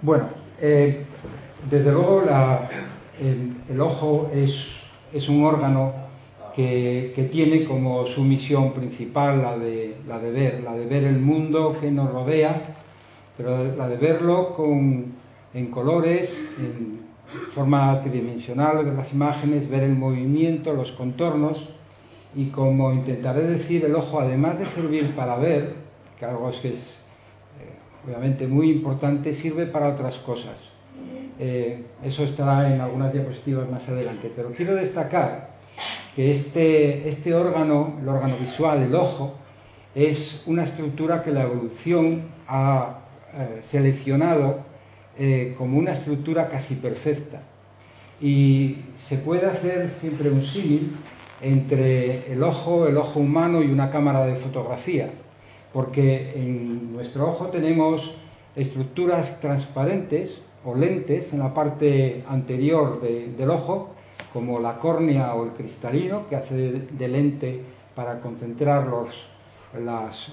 Bueno, eh, desde luego el, ojo es, un órgano que, tiene como su misión principal la de, la de ver, la de ver el mundo que nos rodea, pero la de verlo en colores, en forma tridimensional, ver las imágenes, ver el movimiento, los contornos, y como intentaré decir, el ojo, además de servir para ver, que algo es que es obviamente muy importante, sirve para otras cosas. Eh, eso estará en algunas diapositivas más adelante. Pero quiero destacar que este, este órgano, el órgano visual, el ojo, es una estructura que la evolución ha eh, seleccionado como una estructura casi perfecta. Y se puede hacer siempre un símil entre el ojo, el ojo humano y una cámara de fotografía, porque en nuestro ojo tenemos estructuras transparentes o lentes en la parte anterior del ojo, como la córnea o el cristalino, que hace de, lente para concentrar las, eh,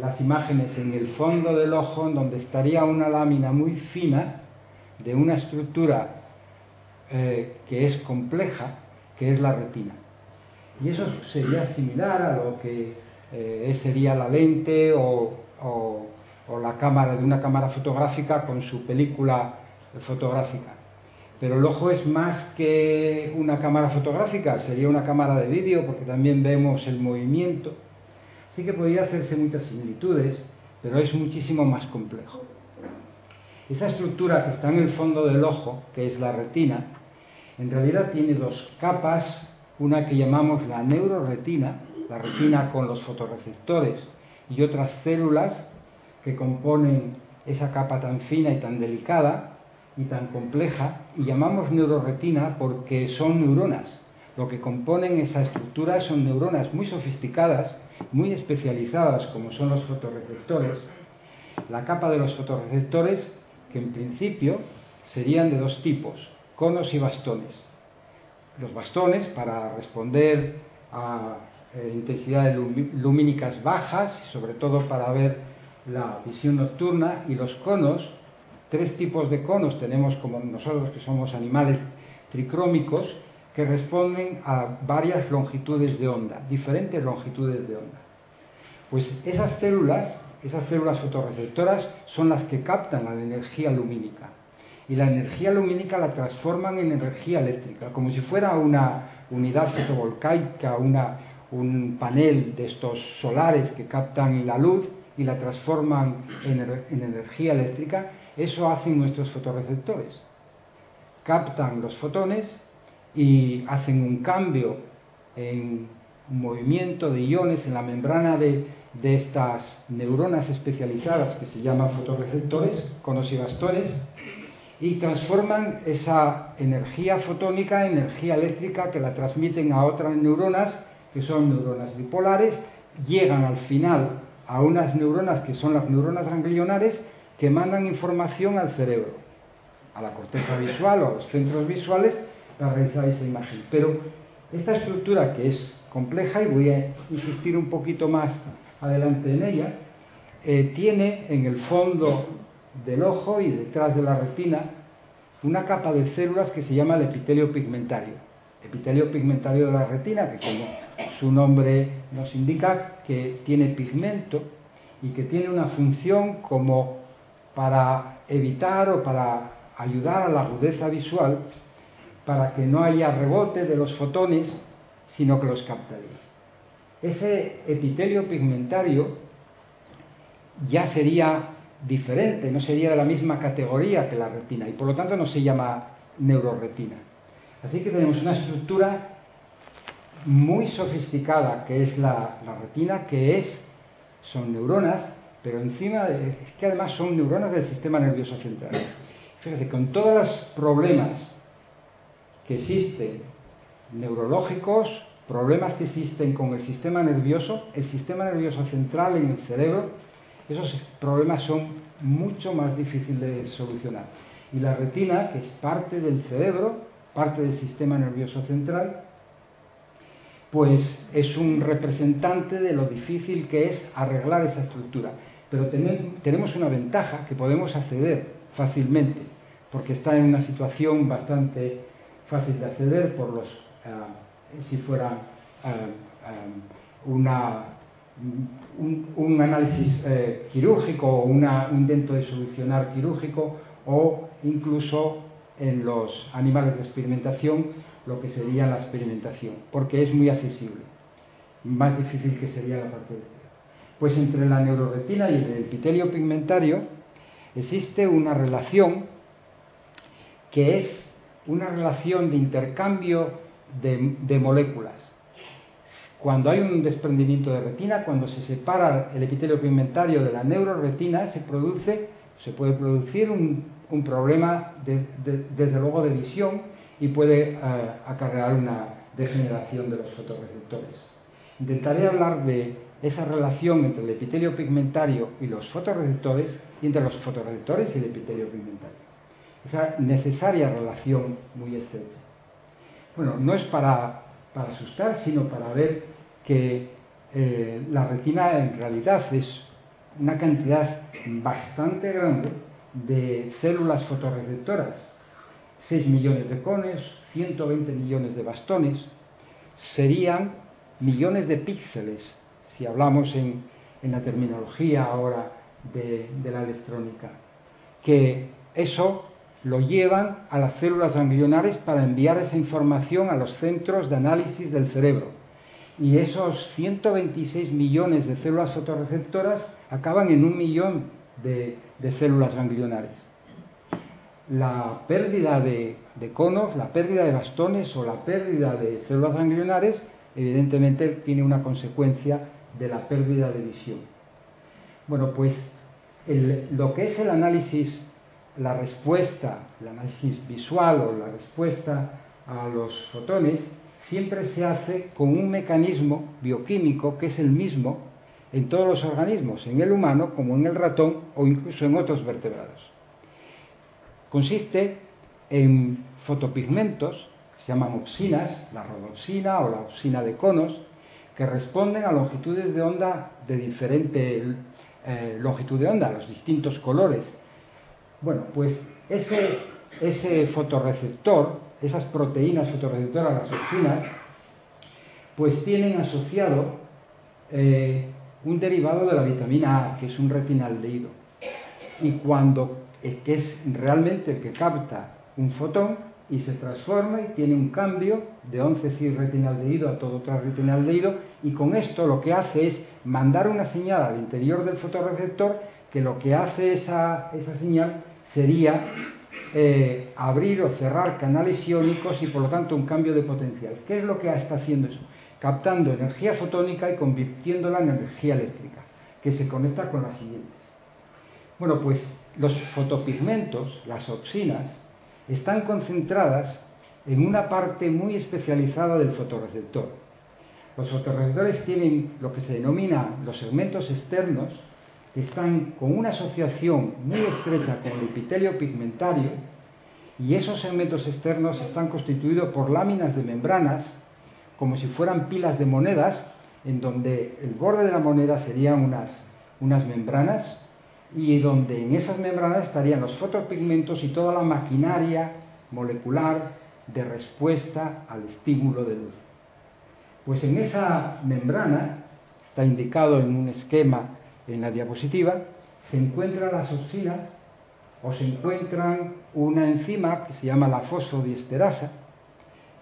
las imágenes en el fondo del ojo, en donde estaría una lámina muy fina de una estructura eh, que es compleja, que es la retina. Y eso sería similar a lo que eh, sería la lente o, la cámara de una cámara fotográfica con su película fotográfica. Pero el ojo es más que una cámara fotográfica, sería una cámara de vídeo porque también vemos el movimiento. Así que podría hacerse muchas similitudes, pero es muchísimo más complejo. Esa estructura que está en el fondo del ojo, que es la retina, en realidad tiene dos capas una que llamamos la neuroretina, la retina con los fotorreceptores y otras células que componen esa capa tan fina y tan delicada y tan compleja, y llamamos neuroretina porque son neuronas. Lo que componen esa estructura son neuronas muy sofisticadas, muy especializadas, como son los fotorreceptores. La capa de los fotorreceptores, que en principio serían de dos tipos, conos y bastones los bastones para responder a eh, intensidades lumínicas bajas, sobre todo para ver la visión nocturna, y los conos, tres tipos de conos tenemos como nosotros que somos animales tricrómicos, que responden a varias longitudes de onda, diferentes longitudes de onda. Pues esas células, esas células fotorreceptoras, son las que captan la energía lumínica y la energía lumínica la transforman en energía eléctrica, como si fuera una unidad fotovoltaica, una, un panel de estos solares que captan la luz y la transforman en, en energía eléctrica, eso hacen nuestros fotorreceptores. Captan los fotones y hacen un cambio en un movimiento de iones en la membrana de, de estas neuronas especializadas que se llaman fotorreceptores, conos y y transforman esa energía fotónica en energía eléctrica que la transmiten a otras neuronas, que son neuronas bipolares, llegan al final a unas neuronas que son las neuronas ganglionares que mandan información al cerebro, a la corteza visual o a los centros visuales para realizar esa imagen. Pero esta estructura que es compleja, y voy a insistir un poquito más adelante en ella, eh, tiene en el fondo del ojo y detrás de la retina una capa de células que se llama el epitelio pigmentario. Epitelio pigmentario de la retina, que como su nombre nos indica, que tiene pigmento y que tiene una función como para evitar o para ayudar a la agudeza visual, para que no haya rebote de los fotones, sino que los captaría. Ese epitelio pigmentario ya sería diferente, no sería de la misma categoría que la retina y por lo tanto no se llama neuroretina. Así que tenemos una estructura muy sofisticada que es la, retina, que es, son neuronas, pero encima es que además son neuronas del sistema nervioso central. Fíjese, con todos los problemas que existen neurológicos, problemas que existen con el sistema nervioso, el sistema nervioso central en el cerebro esos problemas son mucho más difíciles de solucionar. Y la retina, que es parte del cerebro, parte del sistema nervioso central, pues es un representante de lo difícil que es arreglar esa estructura. pero tenemos una ventaja que podemos acceder fácilmente, porque está en una situación bastante fácil de acceder por los, uh, si fuera uh, um, una, un, análisis eh, quirúrgico o un intento de solucionar quirúrgico o incluso en los animales de experimentación lo que sería la experimentación, porque es muy accesible, más difícil que sería la parte de pues entre la neuroretina y el epitelio pigmentario existe una relación que es una relación de intercambio de, de, moléculas. Cuando hay un desprendimiento de retina, cuando se separa el epitelio pigmentario de la neuroretina, se produce, se puede producir un, problema de, de, desde luego de visión y puede uh, acarrear una degeneración de los fotorreceptores. Intentaré hablar de esa relación entre el epitelio pigmentario y los fotorreceptores y entre los fotorreceptores y el epitelio pigmentario. Esa necesaria relación muy estrecha. Bueno, no es para, para asustar, sino para ver que eh, la retina en realidad es una cantidad bastante grande de células fotorreceptoras. 6 millones de cones, 120 millones de bastones, serían millones de píxeles si hablamos en, la terminología ahora de, de, la electrónica, que eso lo llevan a las células ganglionares para enviar esa información a los centros de análisis del cerebro. Y esos 126 millones de células fotorreceptoras acaban en un millón de, de células ganglionares. La pérdida de, conos, la pérdida de bastones o la pérdida de células ganglionares, evidentemente tiene una consecuencia de la pérdida de visión. Bueno, pues lo que es el análisis, la respuesta, el análisis visual o la respuesta a los fotones, siempre se hace con un mecanismo bioquímico que es el mismo en todos los organismos, en el humano como en el ratón o incluso en otros vertebrados. Consiste en fotopigmentos, que se llaman opsinas, la rodopsina o la opsina de conos, que responden a longitudes de onda de diferente eh, longitud de onda, los distintos colores. Bueno, pues ese, ese fotorreceptor, esas proteínas fotorreceptoras, las oxinas, pues tienen asociado eh, un derivado de la vitamina A, que es un retinaldehído. Y cuando, que es realmente el que capta un fotón, y se transforma y tiene un cambio de 11 cis retinaldehído a todo retinaldehído y con esto lo que hace es mandar una señal al interior del fotorreceptor que lo que hace esa, esa señal sería eh, abrir o cerrar canales iónicos y por lo tanto un cambio de potencial. ¿Qué es lo que está haciendo eso? Captando energía fotónica y convirtiéndola en energía eléctrica, que se conecta con las siguientes. Bueno, pues los fotopigmentos, las opsinas, están concentradas en una parte muy especializada del fotorreceptor. Los fotorreceptores tienen lo que se denomina los segmentos externos, que están con una asociación muy estrecha con el epitelio pigmentario, y esos segmentos externos están constituidos por láminas de membranas, como si fueran pilas de monedas, en donde el borde de la moneda serían unas, unas membranas y donde en esas membranas estarían los fotopigmentos y toda la maquinaria molecular de respuesta al estímulo de luz. Pues en esa membrana, está indicado en un esquema en la diapositiva, se encuentran las oxinas o se encuentran una enzima que se llama la fosfodiesterasa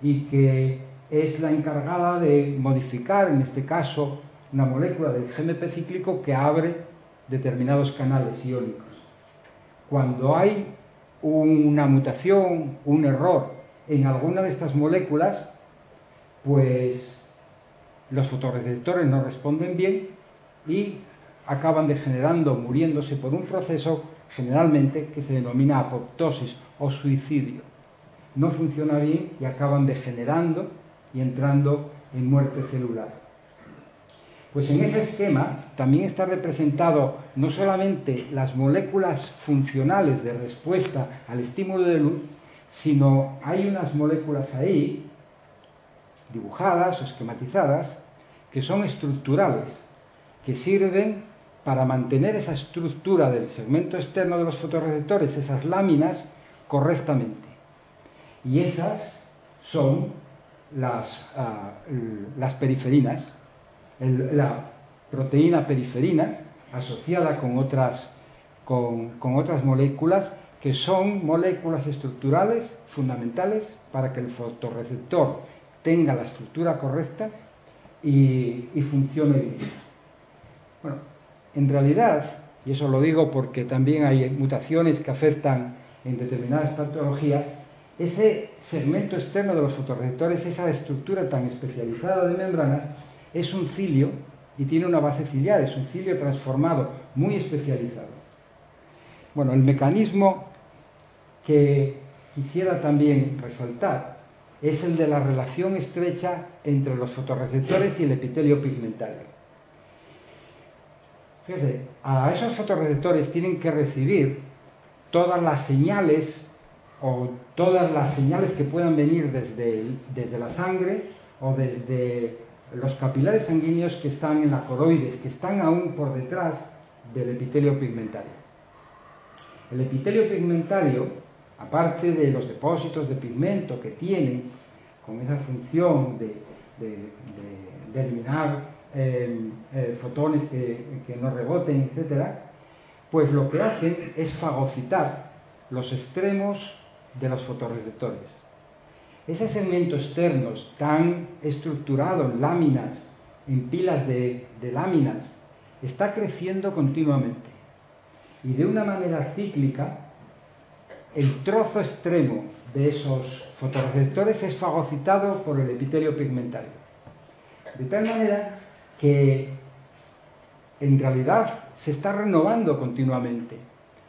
y que es la encargada de modificar, en este caso, una molécula del GMP cíclico que abre determinados canales iónicos. Cuando hay una mutación, un error en alguna de estas moléculas, pues los fotorreceptores no responden bien y acaban degenerando, muriéndose por un proceso generalmente que se denomina apoptosis o suicidio. No funciona bien y acaban degenerando y entrando en muerte celular. Pues en ese esquema también está representado no solamente las moléculas funcionales de respuesta al estímulo de luz, sino hay unas moléculas ahí, dibujadas o esquematizadas, que son estructurales, que sirven para mantener esa estructura del segmento externo de los fotorreceptores, esas láminas, correctamente. Y esas son las, ah, las periferinas, la proteína periferina asociada con otras, con, con otras moléculas que son moléculas estructurales fundamentales para que el fotorreceptor tenga la estructura correcta y, funcione bien. Bueno, en realidad, y eso lo digo porque también hay mutaciones que afectan en determinadas patologías, ese segmento externo de los fotorreceptores, esa estructura tan especializada de membranas, es un cilio y tiene una base ciliar, es un cilio transformado, muy especializado. Bueno, el mecanismo que quisiera también resaltar es el de la relación estrecha entre los fotorreceptores y el epitelio pigmentario. Fíjense, a esos fotorreceptores tienen que recibir todas las señales o todas las señales que puedan venir desde, desde la sangre o desde los capilares sanguíneos que están en la coroides, que están aún por detrás del epitelio pigmentario. El epitelio pigmentario aparte de los depósitos de pigmento que tienen, con esa función de, eliminar em, eh, fotones que, que, no reboten, etc., pues lo que hacen es fagocitar los extremos de los fotorreceptores. Ese segmento externo tan estructurado en láminas, en pilas de láminas, está creciendo continuamente. Y de una manera cíclica el trozo extremo de esos fotorreceptores es fagocitado por el epitelio pigmentario. De tal manera que en realidad se está renovando continuamente.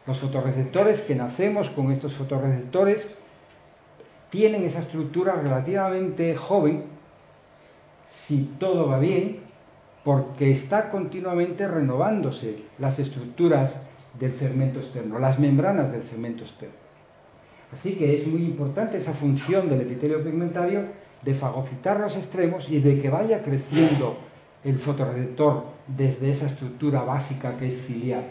Los fotorreceptores que nacemos con estos fotorreceptores tienen esa estructura relativamente joven, si todo va bien, porque está continuamente renovándose las estructuras del segmento externo, las membranas del segmento externo. Así que es muy importante esa función del epitelio pigmentario de fagocitar los extremos y de que vaya creciendo el fotorreceptor desde esa estructura básica que es ciliar.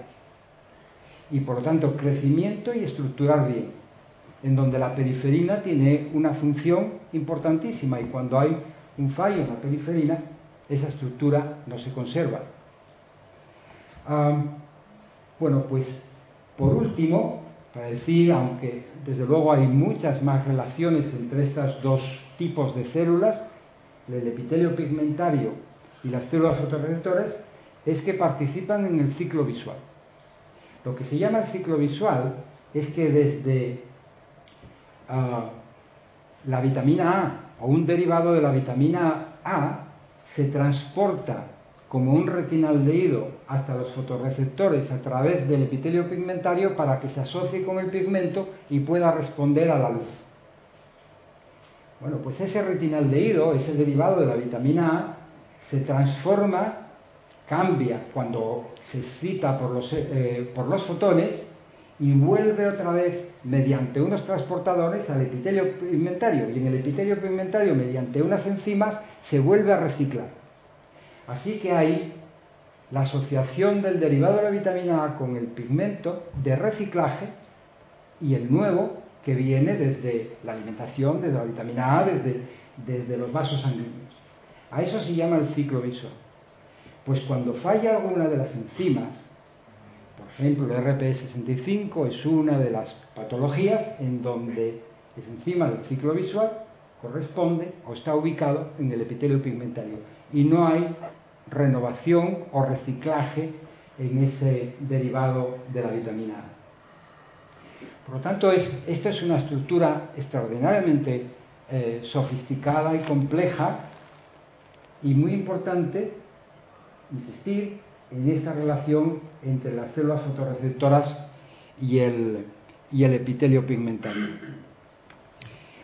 Y por lo tanto, crecimiento y estructurar bien, en donde la periferina tiene una función importantísima y cuando hay un fallo en la periferina, esa estructura no se conserva. Ah, bueno, pues por último, para decir, aunque desde luego hay muchas más relaciones entre estos dos tipos de células, el epitelio pigmentario y las células fotorreceptoras, es que participan en el ciclo visual. Lo que se llama el ciclo visual es que desde ah, la vitamina A o un derivado de la vitamina A se transporta como un retinaldehído hasta los fotorreceptores a través del epitelio pigmentario para que se asocie con el pigmento y pueda responder a la luz. Bueno, pues ese retinaldehído, ese derivado de la vitamina A, se transforma, cambia cuando se excita por los, eh, por los fotones y vuelve otra vez mediante unos transportadores al epitelio pigmentario. Y en el epitelio pigmentario, mediante unas enzimas, se vuelve a reciclar. Así que hay la asociación del derivado de la vitamina A con el pigmento de reciclaje y el nuevo que viene desde la alimentación, desde la vitamina A, desde, desde los vasos sanguíneos. A eso se llama el ciclo visual. Pues cuando falla alguna de las enzimas, por ejemplo el RPE65 es una de las patologías en donde esa enzima del ciclo visual corresponde o está ubicado en el epitelio pigmentario y no hay renovación o reciclaje en ese derivado de la vitamina A. Por lo tanto, esta es una estructura extraordinariamente eh, sofisticada y compleja y muy importante insistir en esta relación entre las células fotorreceptoras y el, epitelio pigmentario.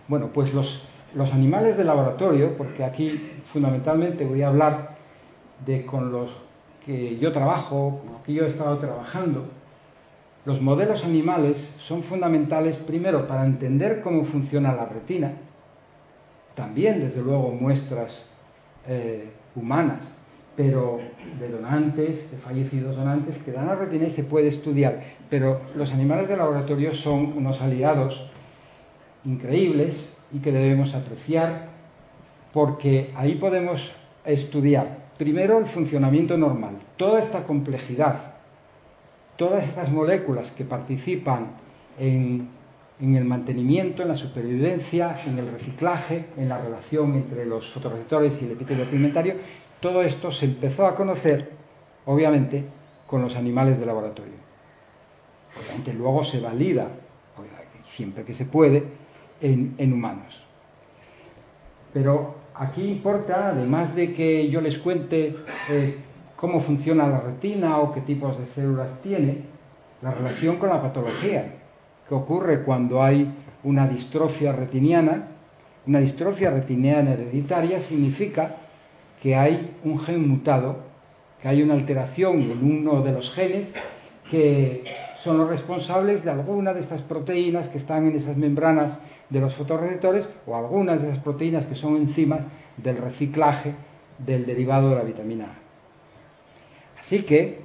Bueno, pues los, los animales de laboratorio, porque aquí fundamentalmente voy a hablar de con los que yo trabajo, con los que yo he estado trabajando, los modelos animales son fundamentales primero para entender cómo funciona la retina, también desde luego muestras eh, humanas pero de donantes, de fallecidos donantes, que dan la retina se puede estudiar. Pero los animales de laboratorio son unos aliados increíbles y que debemos apreciar porque ahí podemos estudiar primero el funcionamiento normal, toda esta complejidad, todas estas moléculas que participan en, en, el mantenimiento, en la supervivencia, en el reciclaje, en la relación entre los fotorreceptores y el epitelio pigmentario, todo esto se empezó a conocer, obviamente, con los animales de laboratorio. Obviamente luego se valida, siempre que se puede, en, humanos. Pero aquí importa, además de que yo les cuente eh, cómo funciona la retina o qué tipos de células tiene, la relación con la patología, que ocurre cuando hay una distrofia retiniana. Una distrofia retiniana hereditaria significa que hay un gen mutado, que hay una alteración en uno de los genes que son los responsables de alguna de estas proteínas que están en esas membranas de los fotorreceptores o algunas de esas proteínas que son enzimas del reciclaje del derivado de la vitamina A. Así que,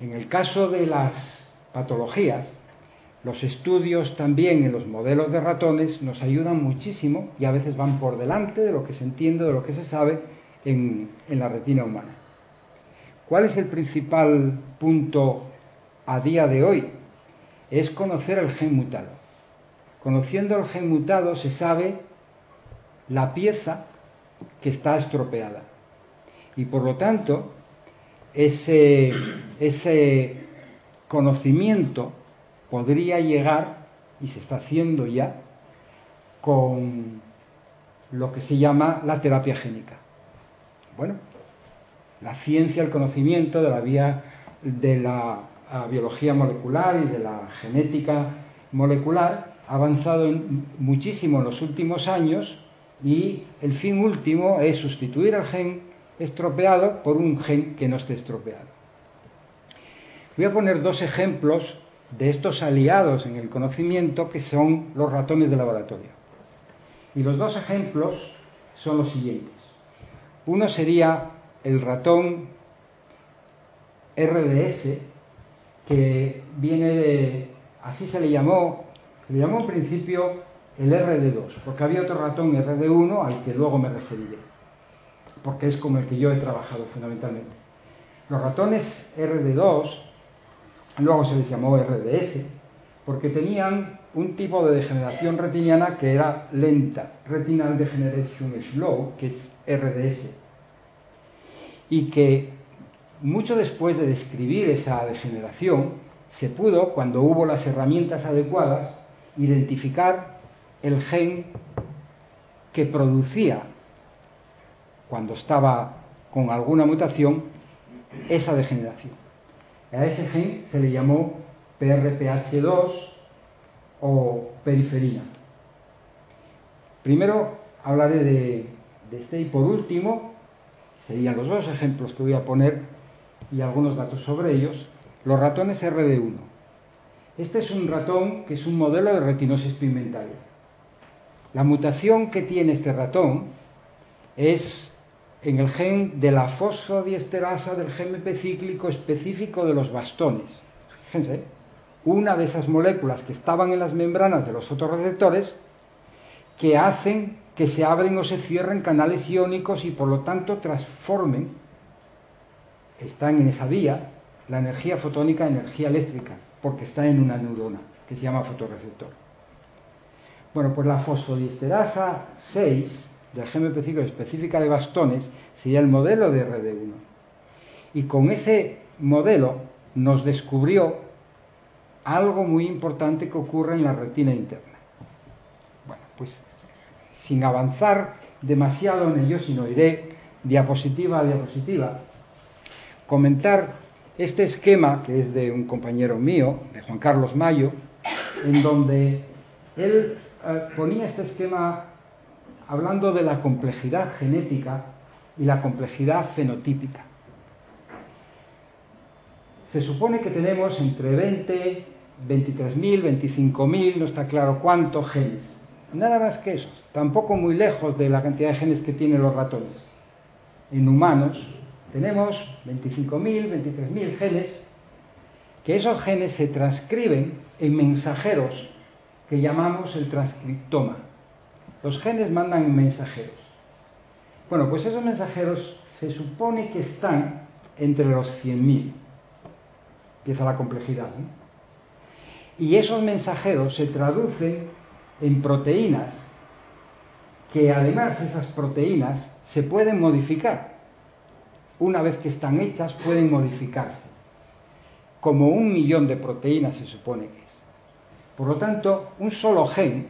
en el caso de las patologías, los estudios también en los modelos de ratones nos ayudan muchísimo y a veces van por delante de lo que se entiende, de lo que se sabe en, la retina humana. ¿Cuál es el principal punto a día de hoy? Es conocer el gen mutado. Conociendo el gen mutado se sabe la pieza que está estropeada. Y por lo tanto, ese conocimiento podría llegar, y se está haciendo ya, con lo que se llama la terapia génica. Bueno, la ciencia, el conocimiento de la vía de la biología molecular y de la genética molecular ha avanzado muchísimo en los últimos años y el fin último es sustituir al gen estropeado por un gen que no esté estropeado. Voy a poner dos ejemplos de estos aliados en el conocimiento que son los ratones de laboratorio. Y los dos ejemplos son los siguientes. Uno sería el ratón RDS, que viene de, así se le llamó, se le llamó en principio el RD2, porque había otro ratón RD1 al que luego me referiré, porque es con el que yo he trabajado fundamentalmente. Los ratones RD2, luego se les llamó RDS, porque tenían un tipo de degeneración retiniana que era lenta, Retinal Degeneration Slow, que es RDS, y que mucho después de describir esa degeneración, se pudo, cuando hubo las herramientas adecuadas, identificar el gen que producía, cuando estaba con alguna mutación, esa degeneración. A ese gen se le llamó PRPH2 o periferina. Primero hablaré de, de este y por último, serían los dos ejemplos que voy a poner y algunos datos sobre ellos, los ratones RD1. Este es un ratón que es un modelo de retinosis pigmentaria. La mutación que tiene este ratón es en el gen de la fosfodiesterasa del GMP cíclico específico de los bastones. Fíjense, una de esas moléculas que estaban en las membranas de los fotorreceptores que hacen que se abren o se cierren canales iónicos y por lo tanto transformen, están en esa vía, la energía fotónica en energía eléctrica, porque está en una neurona que se llama fotorreceptor. Bueno, pues la fosfodiesterasa 6 del GMP específica de bastones sería el modelo de RD1. Y con ese modelo nos descubrió algo muy importante que ocurre en la retina interna. Bueno, pues sin avanzar demasiado en ello, sino iré diapositiva a diapositiva, comentar este esquema que es de un compañero mío, de Juan Carlos Mayo, en donde él eh, ponía este esquema hablando de la complejidad genética y la complejidad fenotípica. Se supone que tenemos entre 20, 23.000, 25.000, no está claro cuántos genes. Nada más que esos, tampoco muy lejos de la cantidad de genes que tienen los ratones. En humanos Tenemos 25.000, 23.000 genes, que esos genes se transcriben en mensajeros que llamamos el transcriptoma. Los genes mandan mensajeros. Bueno, pues esos mensajeros se supone que están entre los 100.000. Empieza la complejidad. Y esos mensajeros se traducen en proteínas que además esas proteínas se pueden modificar. Una vez que están hechas pueden modificarse. Como un millón de proteínas se supone que es. Por lo tanto, un solo gen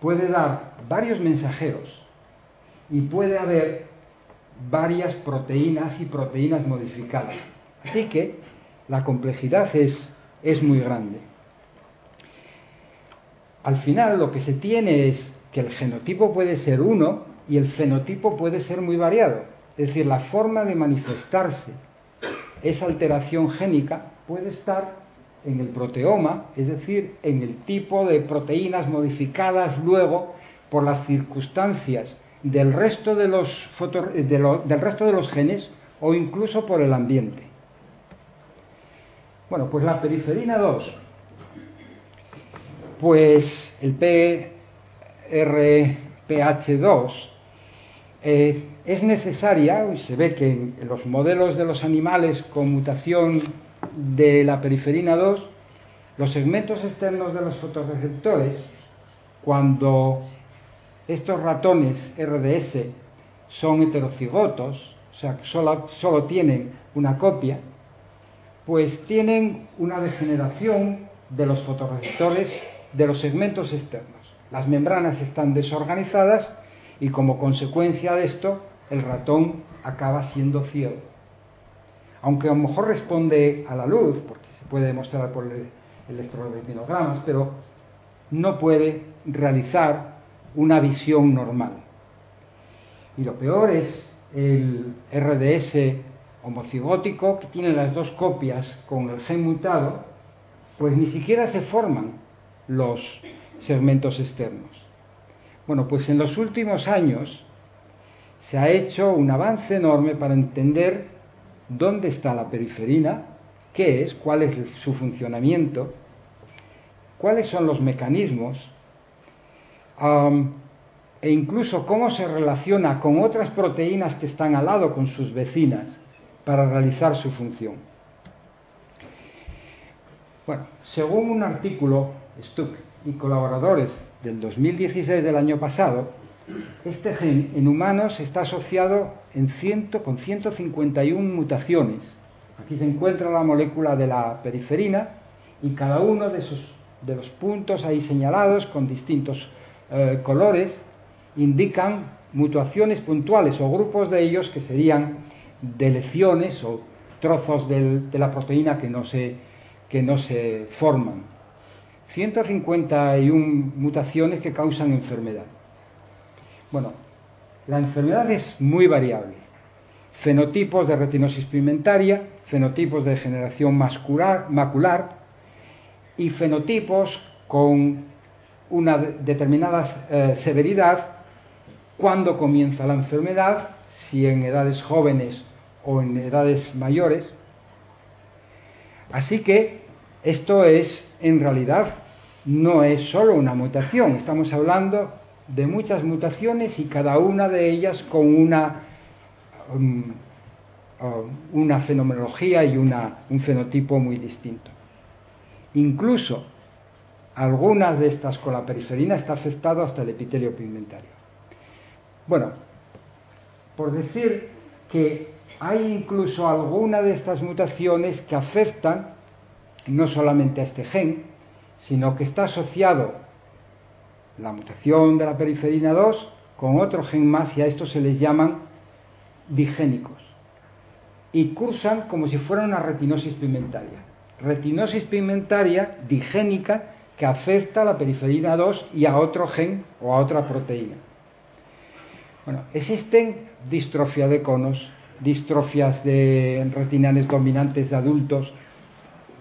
puede dar varios mensajeros y puede haber varias proteínas y proteínas modificadas. Así que la complejidad es, es muy grande. Al final lo que se tiene es que el genotipo puede ser uno y el fenotipo puede ser muy variado. Es decir, la forma de manifestarse esa alteración génica puede estar en el proteoma, es decir, en el tipo de proteínas modificadas luego por las circunstancias del resto de los, del resto de los genes o incluso por el ambiente. Bueno, pues la periferina 2, pues el PRPH2 eh, es necesaria, y se ve que en los modelos de los animales con mutación de la periferina 2, los segmentos externos de los fotorreceptores, cuando estos ratones RDS son heterocigotos, o sea, solo, solo tienen una copia, pues tienen una degeneración de los fotorreceptores de los segmentos externos. Las membranas están desorganizadas y como consecuencia de esto el ratón acaba siendo ciego aunque a lo mejor responde a la luz, porque se puede demostrar por el pero no puede realizar una visión normal. Y lo peor es el RDS homocigótico, que tiene las dos copias con el gen mutado, pues ni siquiera se forman los segmentos externos. Bueno, pues en los últimos años se ha hecho un avance enorme para entender dónde está la periferina, qué es, cuál es su funcionamiento, cuáles son los mecanismos e incluso cómo se relaciona con otras proteínas que están al lado, con sus vecinas, para realizar su función. Bueno, según un artículo, Stuck y colaboradores del 2016 del año pasado, este gen en humanos está asociado en ciento, con 151 mutaciones. Aquí se encuentra la molécula de la periferina y cada uno de, de los puntos ahí señalados con distintos eh, colores indican mutaciones puntuales o grupos de ellos que serían deleciones o trozos de la proteína que no se, que no se forman. 151 mutaciones que causan enfermedad. Bueno, la enfermedad es muy variable. Fenotipos de retinosis pigmentaria, fenotipos de degeneración macular y fenotipos con una determinada eh, severidad cuando comienza la enfermedad, si en edades jóvenes o en edades mayores. Así que esto es, en realidad, no es solo una mutación, estamos hablando de muchas mutaciones y cada una de ellas con una, um, uh, una fenomenología y una, un fenotipo muy distinto. Incluso algunas de estas con la periferina está afectado hasta el epitelio pigmentario. Bueno, por decir que hay incluso alguna de estas mutaciones que afectan no solamente a este gen, sino que está asociado la mutación de la periferina 2 con otro gen más y a estos se les llaman digénicos. Y cursan como si fuera una retinosis pigmentaria. Retinosis pigmentaria digénica que afecta a la periferina 2 y a otro gen o a otra proteína. Bueno, existen distrofia de conos, distrofias de retinales dominantes de adultos,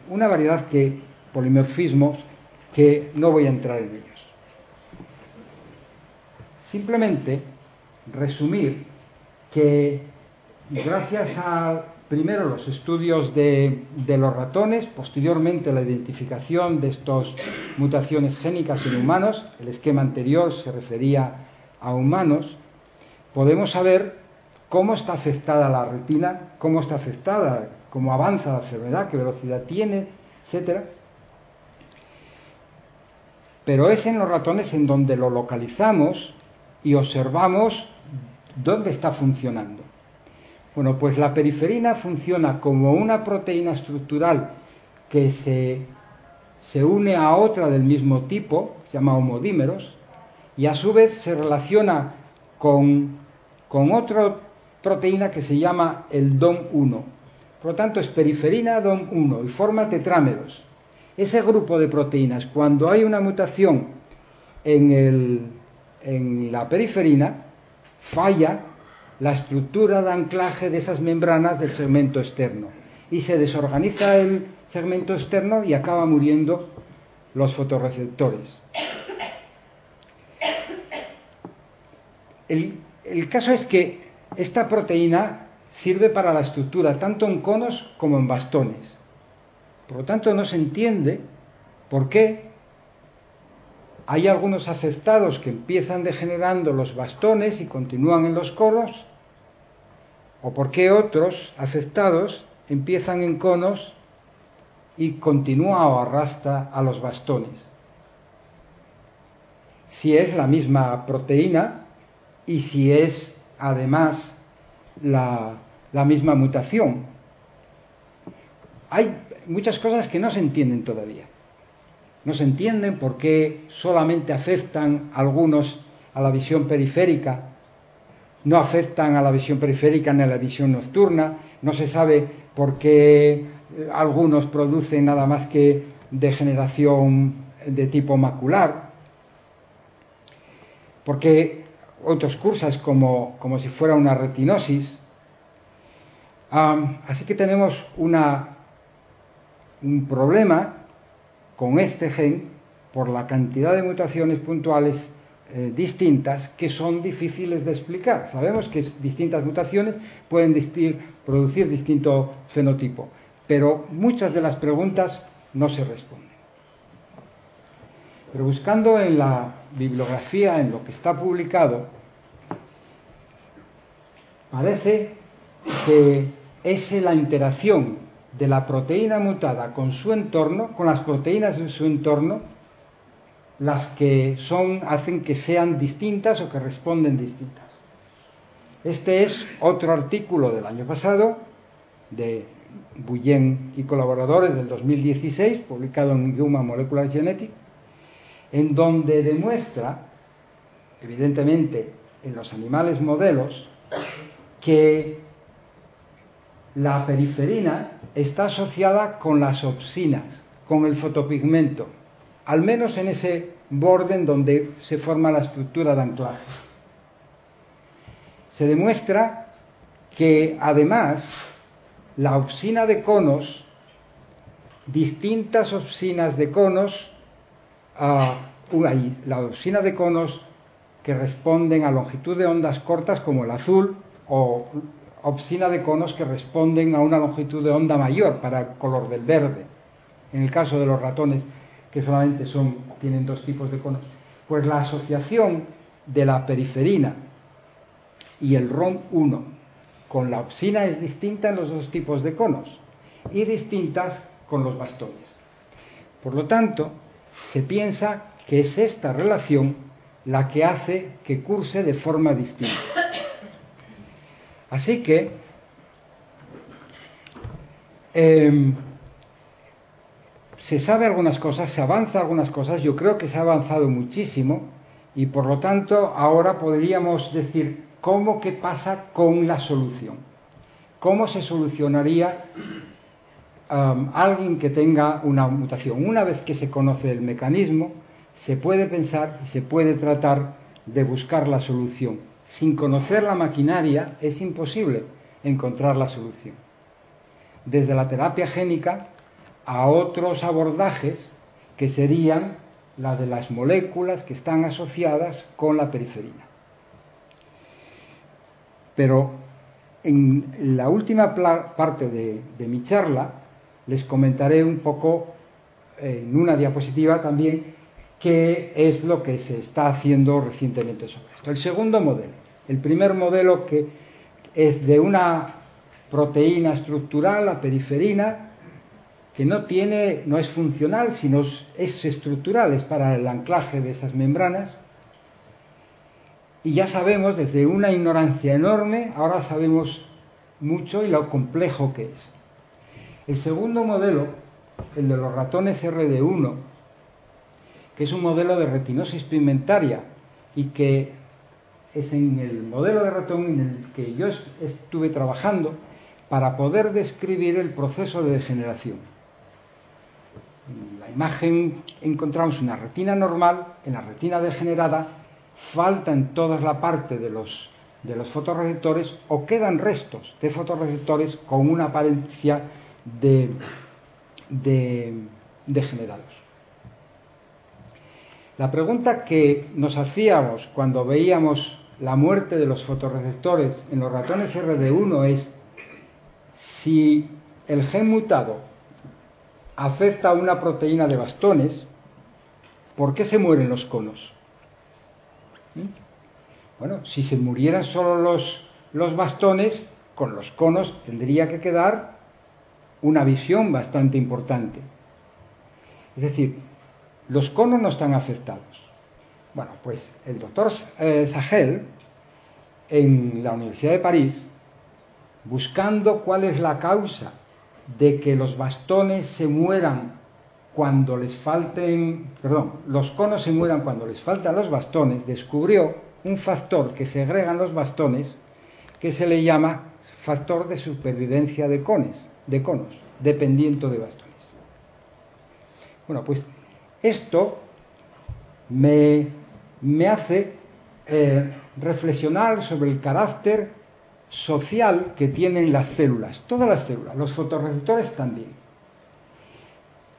una variedad de polimorfismos que no voy a entrar en ellos. Simplemente resumir que gracias a primero los estudios de, los ratones, posteriormente la identificación de estas mutaciones génicas en humanos, el esquema anterior se refería a humanos, podemos saber cómo está afectada la retina, cómo está afectada, cómo avanza la enfermedad, qué velocidad tiene, etc. Pero es en los ratones en donde lo localizamos y observamos dónde está funcionando. Bueno, pues la periferina funciona como una proteína estructural que se, se une a otra del mismo tipo, se llama homodímeros, y a su vez se relaciona con, con otra proteína que se llama el DOM1. Por lo tanto, es periferina DOM1 y forma tetrámeros. Ese grupo de proteínas, cuando hay una mutación en, la periferina, falla la estructura de anclaje de esas membranas del segmento externo y se desorganiza el segmento externo y acaba muriendo los fotorreceptores. El caso es que esta proteína sirve para la estructura tanto en conos como en bastones. Por lo tanto, no se entiende por qué hay algunos afectados que empiezan degenerando los bastones y continúan en los conos, o por qué otros afectados empiezan en conos y continúa o arrastra a los bastones. Si es la misma proteína y si es además la, la misma mutación. Hay muchas cosas que no se entienden todavía. No se entienden por qué solamente afectan algunos a la visión periférica, no afectan a la visión periférica ni a la visión nocturna, no se sabe por qué eh, algunos producen nada más que degeneración de tipo macular, porque otros cursos como, como si fuera una retinosis. así que tenemos una, un problema con este gen por la cantidad de mutaciones puntuales eh, distintas que son difíciles de explicar. Sabemos que distintas mutaciones pueden producir distinto fenotipo, pero muchas de las preguntas no se responden. Pero buscando en la bibliografía, en lo que está publicado, parece que es la interacción de la proteína mutada con su entorno, con las proteínas de su entorno, las que son, hacen que sean distintas o que responden distintas. Este es otro artículo del año pasado de Bouyen y colaboradores del 2016, publicado en Human Molecular Genetics, en donde demuestra, evidentemente en los animales modelos, que la periferina está asociada con las opsinas, con el fotopigmento, al menos en ese borde en donde se forma la estructura de anclaje. Se demuestra que además la opsina de conos, distintas opsinas de conos, uh, la opsina de conos que responden a longitud de ondas cortas como el azul o opsina de conos que responden a una longitud de onda mayor para el color del verde. En el caso de los ratones, que solamente son, tienen dos tipos de conos, pues la asociación de la periferina y el ROM1 con la opsina es distinta en los dos tipos de conos y distintas con los bastones. Por lo tanto, se piensa que es esta relación la que hace que curse de forma distinta. Así que em, se sabe algunas cosas, se avanza algunas cosas, yo creo que se ha avanzado muchísimo y por lo tanto ahora podríamos decir cómo que pasa con la solución, cómo se solucionaría alguien que tenga una mutación. Una vez que se conoce el mecanismo, se puede pensar y se puede tratar de buscar la solución sin conocer la maquinaria es imposible encontrar la solución. Desde la terapia génica a otros abordajes que serían la de las moléculas que están asociadas con la periferina. Pero en la última parte de, mi charla les comentaré un poco en una diapositiva también qué es lo que se está haciendo recientemente sobre esto. El segundo modelo, el primer modelo que es de una proteína estructural, la periferina, que no tiene, no es funcional, sino es estructural, es para el anclaje de esas membranas. Y ya sabemos, desde una ignorancia enorme, ahora sabemos mucho y lo complejo que es. El segundo modelo, el de los ratones RD1, que es un modelo de retinosis pigmentaria y que es en el modelo de ratón en el que yo estuve trabajando para poder describir el proceso de degeneración. En la imagen encontramos una retina normal, en la retina degenerada falta en toda la parte de los, de los fotorreceptores o quedan restos de fotorreceptores con una apariencia de, de degenerados. La pregunta que nos hacíamos cuando veíamos la muerte de los fotorreceptores en los ratones RD1 es si el gen mutado afecta a una proteína de bastones, ¿por qué se mueren los conos? ¿Mm? Bueno, si se murieran solo los, los bastones, con los conos tendría que quedar una visión bastante importante. Es decir, los conos no están afectados. Bueno, pues el doctor eh, Sahel, en la Universidad de París, buscando cuál es la causa de que los bastones se mueran cuando les falten, perdón, los conos se mueran cuando les faltan los bastones, descubrió un factor que segregan los bastones que se le llama factor de supervivencia de cones, de conos, dependiendo de bastones. Bueno, pues esto me, me hace eh, reflexionar sobre el carácter social que tienen las células, todas las células, los fotorreceptores también.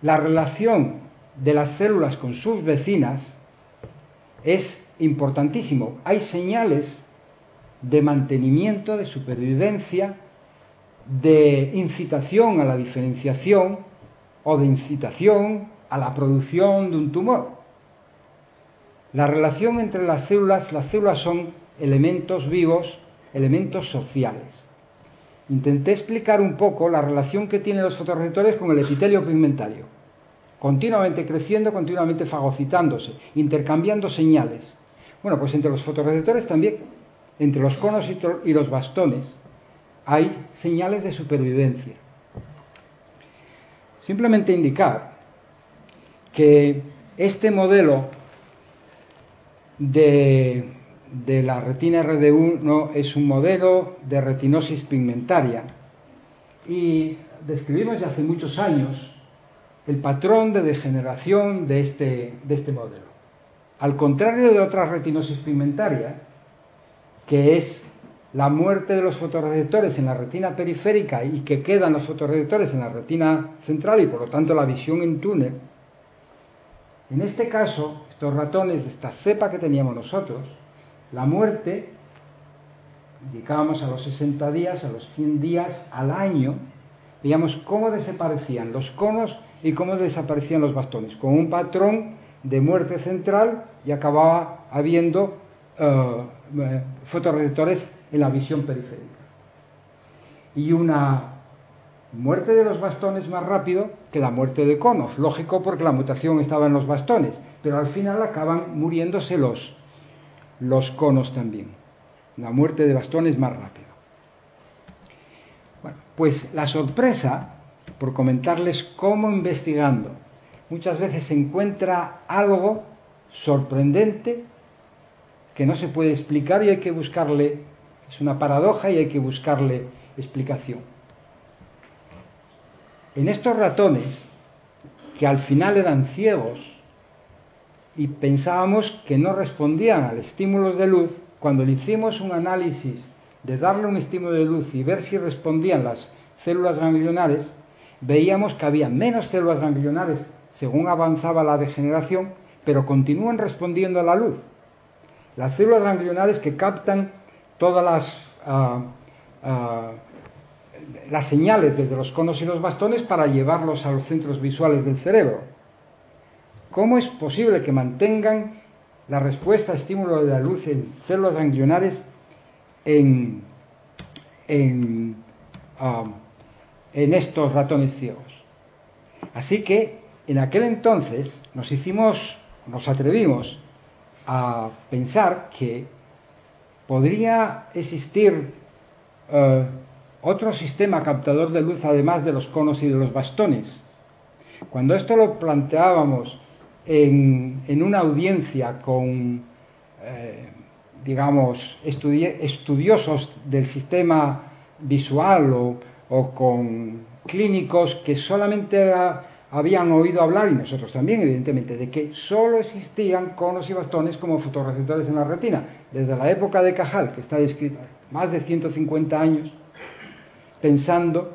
La relación de las células con sus vecinas es importantísimo. Hay señales de mantenimiento, de supervivencia, de incitación a la diferenciación o de incitación a la producción de un tumor. La relación entre las células, las células son elementos vivos elementos sociales. Intenté explicar un poco la relación que tienen los fotorreceptores con el epitelio pigmentario, continuamente creciendo, continuamente fagocitándose, intercambiando señales. Bueno, pues entre los fotorreceptores también, entre los conos y los bastones, hay señales de supervivencia. Simplemente indicar que este modelo de la retina RD1 es un modelo de retinosis pigmentaria y describimos ya hace muchos años el patrón de degeneración de este, de este modelo. Al contrario de otra retinosis pigmentaria, que es la muerte de los fotorreceptores en la retina periférica y que quedan los fotorreceptores en la retina central y por lo tanto la visión en túnel, en este caso, estos ratones de esta cepa que teníamos nosotros, la muerte, indicábamos a los 60 días, a los 100 días, al año, veíamos cómo desaparecían los conos y cómo desaparecían los bastones, con un patrón de muerte central y acababa habiendo uh, fotorreceptores en la visión periférica. Y una muerte de los bastones más rápido que la muerte de conos, lógico porque la mutación estaba en los bastones, pero al final acaban muriéndose los, los conos también. La muerte de bastón es más rápido. Bueno, pues la sorpresa, por comentarles cómo investigando, muchas veces se encuentra algo sorprendente que no se puede explicar y hay que buscarle, es una paradoja y hay que buscarle explicación. En estos ratones, que al final eran ciegos, y pensábamos que no respondían a los estímulos de luz, cuando le hicimos un análisis de darle un estímulo de luz y ver si respondían las células ganglionares, veíamos que había menos células ganglionares según avanzaba la degeneración, pero continúan respondiendo a la luz. Las células ganglionares que captan todas las, ah, ah, las señales desde los conos y los bastones para llevarlos a los centros visuales del cerebro. ¿Cómo es posible que mantengan la respuesta a estímulo de la luz en células ganglionares en, en, ah, en estos ratones ciegos? Así que en aquel entonces nos hicimos, nos atrevimos a pensar que podría existir eh, otro sistema captador de luz además de los conos y de los bastones. Cuando esto lo planteábamos en, una audiencia con, eh, digamos, estudiosos del sistema visual o, o, con clínicos que solamente habían oído hablar, y nosotros también, evidentemente, de que solo existían conos y bastones como fotorreceptores en la retina. Desde la época de Cajal, que está descrita más de 150 años, pensando,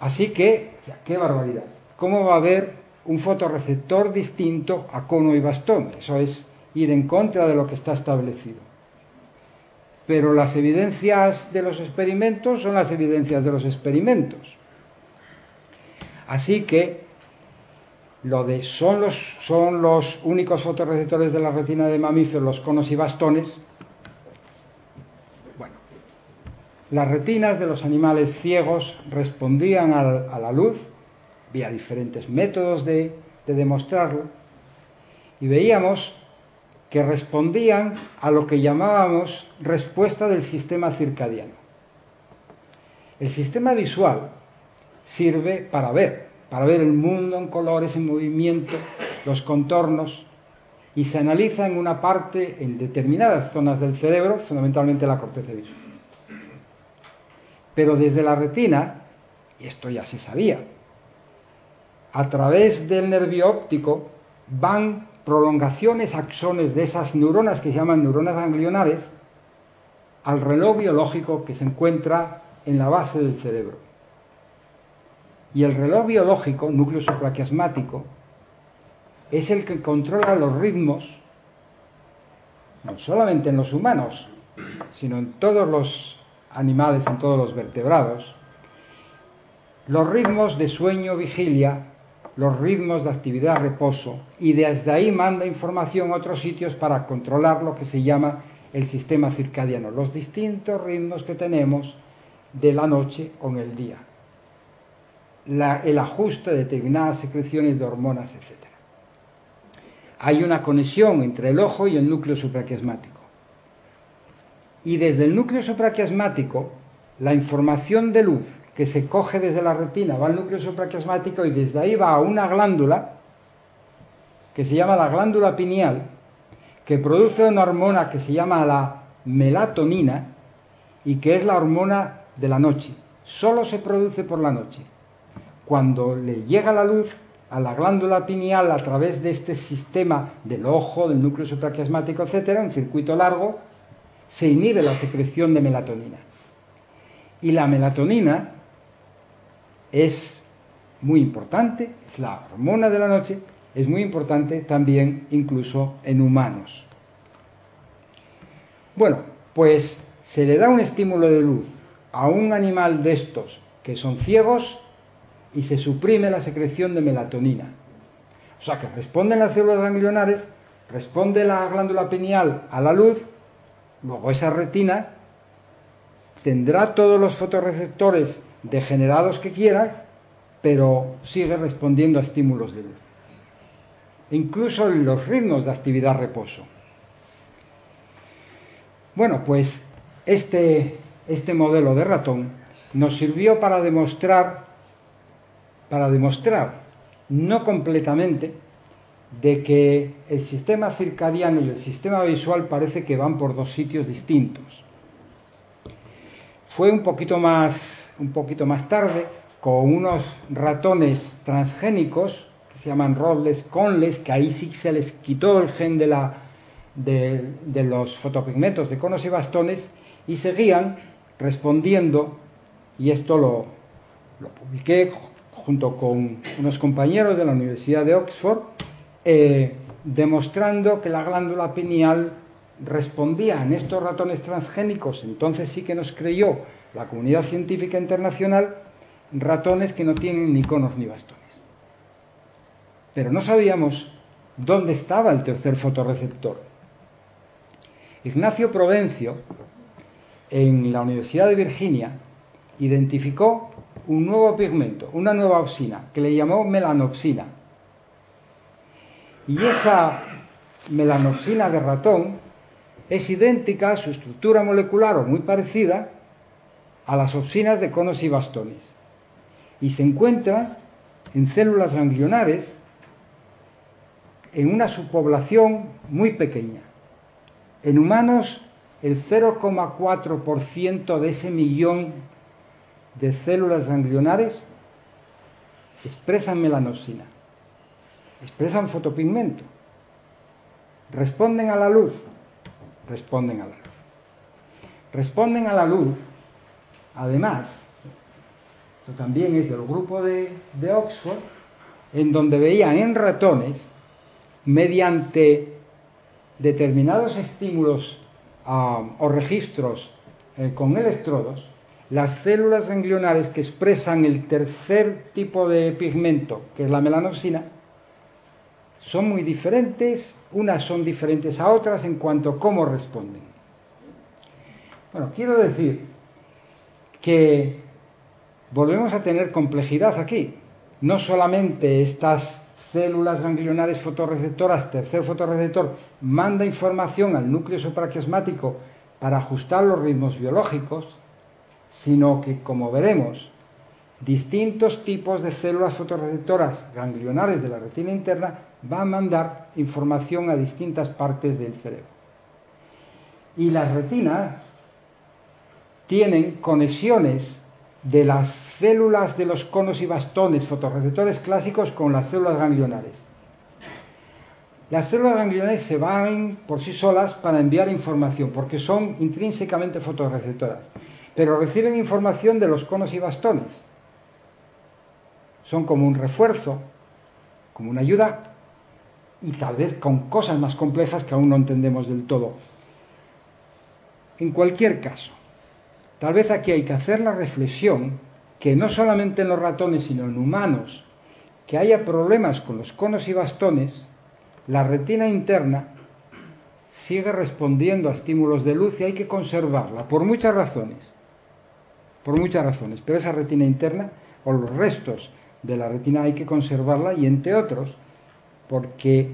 así que, qué barbaridad, ¿cómo va a haber un fotorreceptor distinto a cono y bastón? Eso es ir en contra de lo que está establecido. Pero las evidencias de los experimentos son las evidencias de los experimentos. Así que lo de son los, son los únicos fotorreceptores de la retina de mamíferos, los conos y bastones. Bueno, las retinas de los animales ciegos respondían a, la luz, había diferentes métodos de, de demostrarlo, y veíamos que respondían a lo que llamábamos respuesta del sistema circadiano. El sistema visual sirve para ver, para ver el mundo en colores, en movimiento, los contornos, y se analiza en una parte, en determinadas zonas del cerebro, fundamentalmente la corteza visual. Pero desde la retina, y esto ya se sabía, a través del nervio óptico van prolongaciones, axones de esas neuronas que se llaman neuronas ganglionares al reloj biológico que se encuentra en la base del cerebro. Y el reloj biológico, núcleo supraquiasmático, es el que controla los ritmos, no solamente en los humanos, sino en todos los animales, en todos los vertebrados, los ritmos de sueño, vigilia, los ritmos de actividad, reposo, y desde ahí manda información a otros sitios para controlar lo que se llama el sistema circadiano, los distintos ritmos que tenemos de la noche en el día el ajuste de determinadas secreciones de hormonas, etc. Hay una conexión entre el ojo y el núcleo supraquiasmático. Y desde el núcleo supraquiasmático, la información de luz que se coge desde la retina va al núcleo supraquiasmático y desde ahí va a una glándula que se llama la glándula pineal, que produce una hormona que se llama la melatonina y que es la hormona de la noche. Solo se produce por la noche cuando le llega la luz a la glándula pineal a través de este sistema del ojo, del núcleo supraquiasmático, etcétera, un circuito largo, se inhibe la secreción de melatonina. Y la melatonina es muy importante, es la hormona de la noche, es muy importante también incluso en humanos. Bueno, pues se le da un estímulo de luz a un animal de estos que son ciegos y se suprime la secreción de melatonina. O sea que responden las células ganglionares, responde la glándula pineal a la luz, luego esa retina tendrá todos los fotorreceptores degenerados que quieras, pero sigue respondiendo a estímulos de luz. Incluso los ritmos de actividad reposo. Bueno, pues este, este modelo de ratón nos sirvió para demostrar para demostrar, no completamente, de que el sistema circadiano y el sistema visual parece que van por dos sitios distintos. Fue un poquito más, un poquito más tarde, con unos ratones transgénicos que se llaman Rodles Conles, que ahí sí se les quitó el gen de, los fotopigmentos de conos y bastones y seguían respondiendo, y esto lo, lo publiqué junto con unos compañeros de la Universidad de Oxford, eh, demostrando que la glándula pineal respondían estos ratones transgénicos, entonces sí que nos creyó la comunidad científica internacional, ratones que no tienen ni conos ni bastones. Pero no sabíamos dónde estaba el tercer fotorreceptor. Ignacio Provencio, en la Universidad de Virginia, identificó un nuevo pigmento, una nueva opsina, que le llamó melanopsina. Y esa melanopsina de ratón es idéntica a su estructura molecular o muy parecida a las opsinas de conos y bastones. Y se encuentra en células ganglionares en una subpoblación muy pequeña. En humanos, el 0,4% de ese millón de células ganglionares expresan melanopsina, expresan fotopigmento, responden a la luz, responden a la luz. Responden a la luz, además, esto también es del grupo de, Oxford, en donde veían en ratones, mediante determinados estímulos o registros eh, con electrodos, las células ganglionares que expresan el tercer tipo de pigmento, que es la melanopsina, son muy diferentes, unas son diferentes a otras en cuanto a cómo responden. Bueno, quiero decir que volvemos a tener complejidad aquí. No solamente estas células ganglionares fotorreceptoras, tercer fotorreceptor, manda información al núcleo supraquiasmático para ajustar los ritmos biológicos, sino que, como veremos, distintos tipos de células fotorreceptoras ganglionares de la retina interna van a mandar información a distintas partes del cerebro. Y las retinas tienen conexiones de las células de los conos y bastones fotorreceptores clásicos con las células ganglionares. Las células ganglionares se van por sí solas para enviar información porque son intrínsecamente fotorreceptoras, pero reciben información de los conos y bastones son como un refuerzo, como una ayuda y tal vez con cosas más complejas que aún no entendemos del todo. En cualquier caso, tal vez aquí hay que hacer la reflexión que no solamente en los ratones, sino en humanos, que haya problemas con los conos y bastones, la retina interna sigue respondiendo a estímulos de luz y hay que conservarla por muchas razones. Por muchas razones. Pero esa retina interna o los restos de la retina hay que conservarla y entre otros porque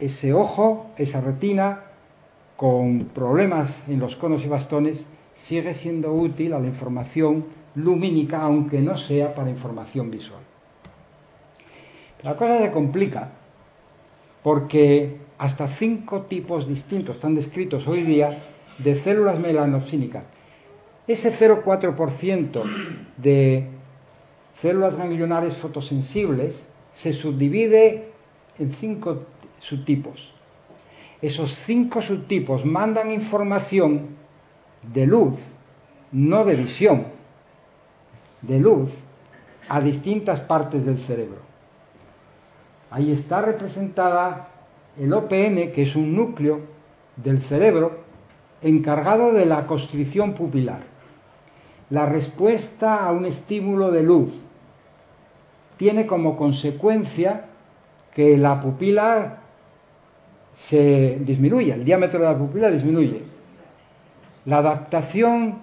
ese ojo, esa retina con problemas en los conos y bastones sigue siendo útil a la información lumínica aunque no sea para información visual. La cosa se complica porque hasta cinco tipos distintos están descritos hoy día de células melanopsínicas. Ese 0,4% de células ganglionares fotosensibles se subdivide en cinco subtipos. Esos cinco subtipos mandan información de luz, no de visión, de luz, a distintas partes del cerebro. Ahí está representada el OPN, que es un núcleo del cerebro encargado de la constricción pupilar. La respuesta a un estímulo de luz tiene como consecuencia que la pupila se disminuye, el diámetro de la pupila disminuye. La adaptación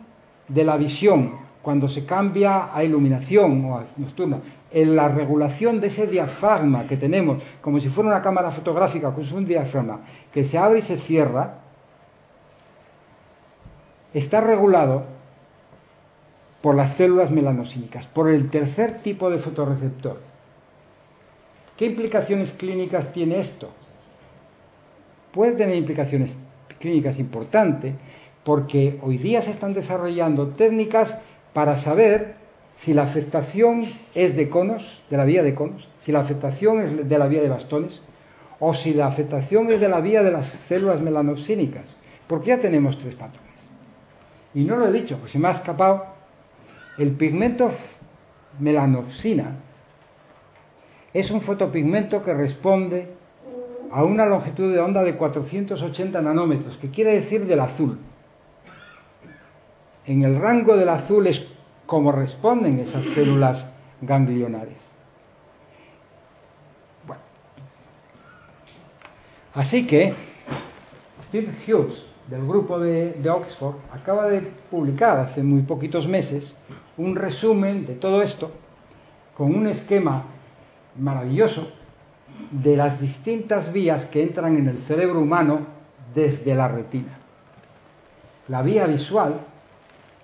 de la visión cuando se cambia a iluminación o a nocturna, en la regulación de ese diafragma que tenemos, como si fuera una cámara fotográfica, si fuera un diafragma, que se abre y se cierra, está regulado por las células melanosínicas, por el tercer tipo de fotorreceptor. ¿Qué implicaciones clínicas tiene esto? Puede tener implicaciones clínicas importantes porque hoy día se están desarrollando técnicas para saber si la afectación es de conos, de la vía de conos, si la afectación es de la vía de bastones o si la afectación es de la vía de las células melanopsínicas, porque ya tenemos tres patrones. Y no lo he dicho, pues se me ha escapado el pigmento melanopsina es un fotopigmento que responde a una longitud de onda de 480 nanómetros, que quiere decir del azul. En el rango del azul es como responden esas células ganglionares. Bueno. Así que Steve Hughes, del grupo de, de, Oxford, acaba de publicar hace muy poquitos meses un resumen de todo esto con un esquema maravilloso de las distintas vías que entran en el cerebro humano desde la retina. La vía visual,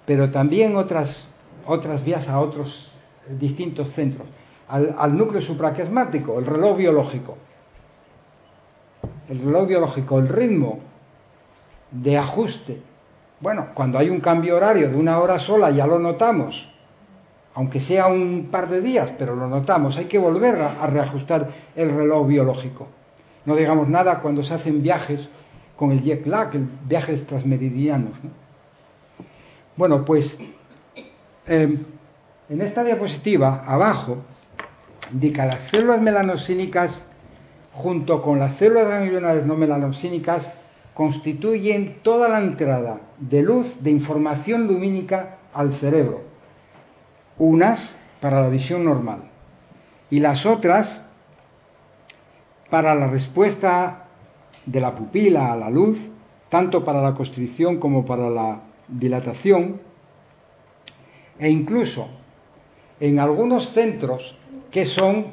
pero también otras, otras vías a otros distintos centros. Al, al núcleo supraquiasmático, el reloj biológico. El reloj biológico, el ritmo de ajuste. Bueno, cuando hay un cambio horario de una hora sola ya lo notamos, aunque sea un par de días, pero lo notamos, hay que volver a, reajustar el reloj biológico. No digamos nada cuando se hacen viajes con el jet lag, viajes transmeridianos. ¿no? Bueno, pues eh, en esta diapositiva, abajo, indica las células melanocínicas junto con las células ganglionares no melanocínicas constituyen toda la entrada de luz de información lumínica al cerebro unas para la visión normal y las otras para la respuesta de la pupila a la luz, tanto para la constricción como para la dilatación, e incluso en algunos centros que son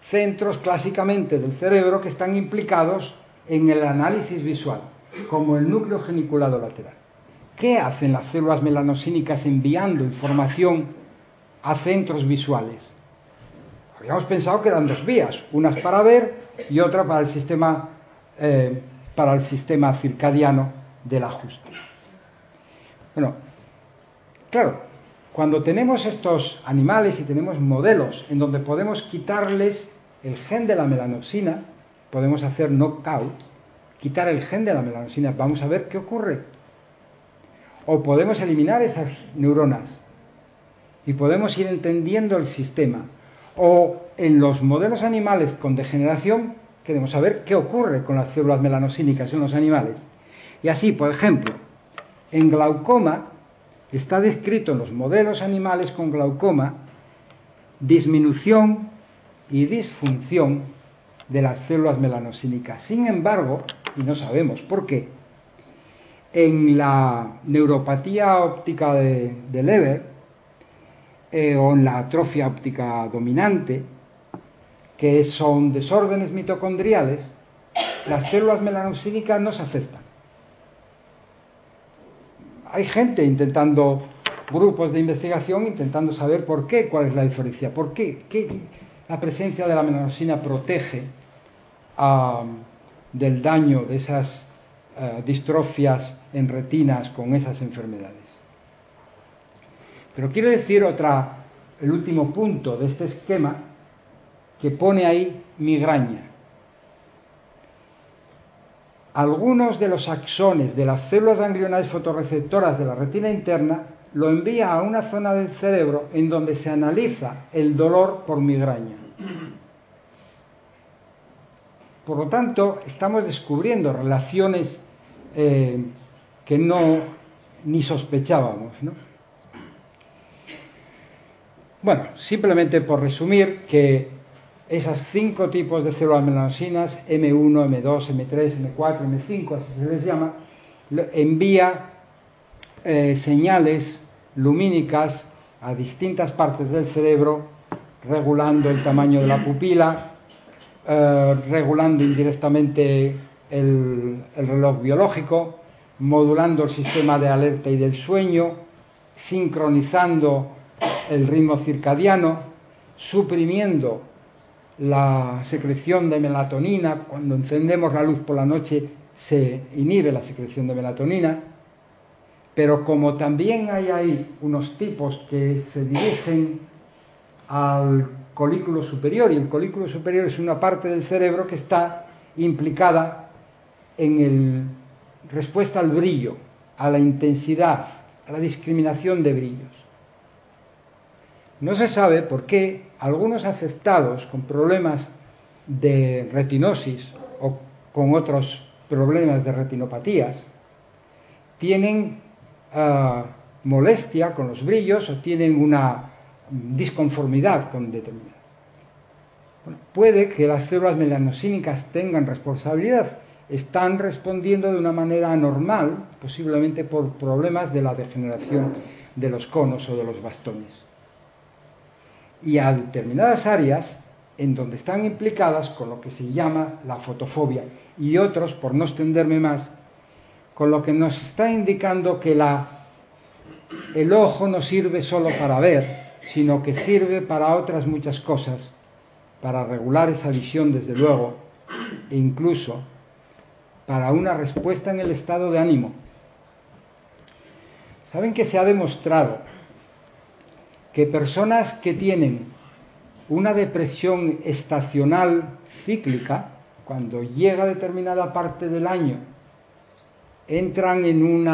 centros clásicamente del cerebro que están implicados en el análisis visual, como el núcleo geniculado lateral. ¿Qué hacen las células melanocínicas enviando información a centros visuales. Habíamos pensado que eran dos vías, unas para ver y otra para el sistema, eh, para el sistema circadiano del ajuste. Bueno, claro, cuando tenemos estos animales y tenemos modelos en donde podemos quitarles el gen de la melanoxina, podemos hacer knockout, quitar el gen de la melanoxina, vamos a ver qué ocurre. O podemos eliminar esas neuronas y podemos ir entendiendo el sistema. O en los modelos animales con degeneración, queremos saber qué ocurre con las células melanocínicas en los animales. Y así, por ejemplo, en glaucoma está descrito en los modelos animales con glaucoma disminución y disfunción de las células melanocínicas. Sin embargo, y no sabemos por qué, en la neuropatía óptica de, de Leber, eh, o en la atrofia óptica dominante, que son desórdenes mitocondriales, las células melanocínicas no se afectan. Hay gente intentando, grupos de investigación intentando saber por qué, cuál es la diferencia, por qué, qué la presencia de la melanocina protege uh, del daño de esas uh, distrofias en retinas con esas enfermedades. Pero quiero decir otra, el último punto de este esquema que pone ahí migraña. Algunos de los axones de las células ganglionales fotorreceptoras de la retina interna lo envía a una zona del cerebro en donde se analiza el dolor por migraña. Por lo tanto, estamos descubriendo relaciones eh, que no ni sospechábamos. ¿no? Bueno, simplemente por resumir que esas cinco tipos de células melanosinas, M1, M2, M3, M4, M5, así se les llama, envía eh, señales lumínicas a distintas partes del cerebro, regulando el tamaño de la pupila, eh, regulando indirectamente el, el reloj biológico, modulando el sistema de alerta y del sueño, sincronizando el ritmo circadiano, suprimiendo la secreción de melatonina. Cuando encendemos la luz por la noche se inhibe la secreción de melatonina. Pero como también hay ahí unos tipos que se dirigen al colículo superior, y el colículo superior es una parte del cerebro que está implicada en el respuesta al brillo, a la intensidad, a la discriminación de brillos. No se sabe por qué algunos afectados con problemas de retinosis o con otros problemas de retinopatías, tienen ah, molestia con los brillos o tienen una disconformidad con determinadas. puede que las células melanosínicas tengan responsabilidad, están respondiendo de una manera anormal, posiblemente por problemas de la degeneración de los conos o de los bastones. Y a determinadas áreas en donde están implicadas con lo que se llama la fotofobia y otros, por no extenderme más, con lo que nos está indicando que la, el ojo no sirve solo para ver, sino que sirve para otras muchas cosas, para regular esa visión desde luego, e incluso para una respuesta en el estado de ánimo. Saben que se ha demostrado que personas que tienen una depresión estacional cíclica, cuando llega determinada parte del año, entran en un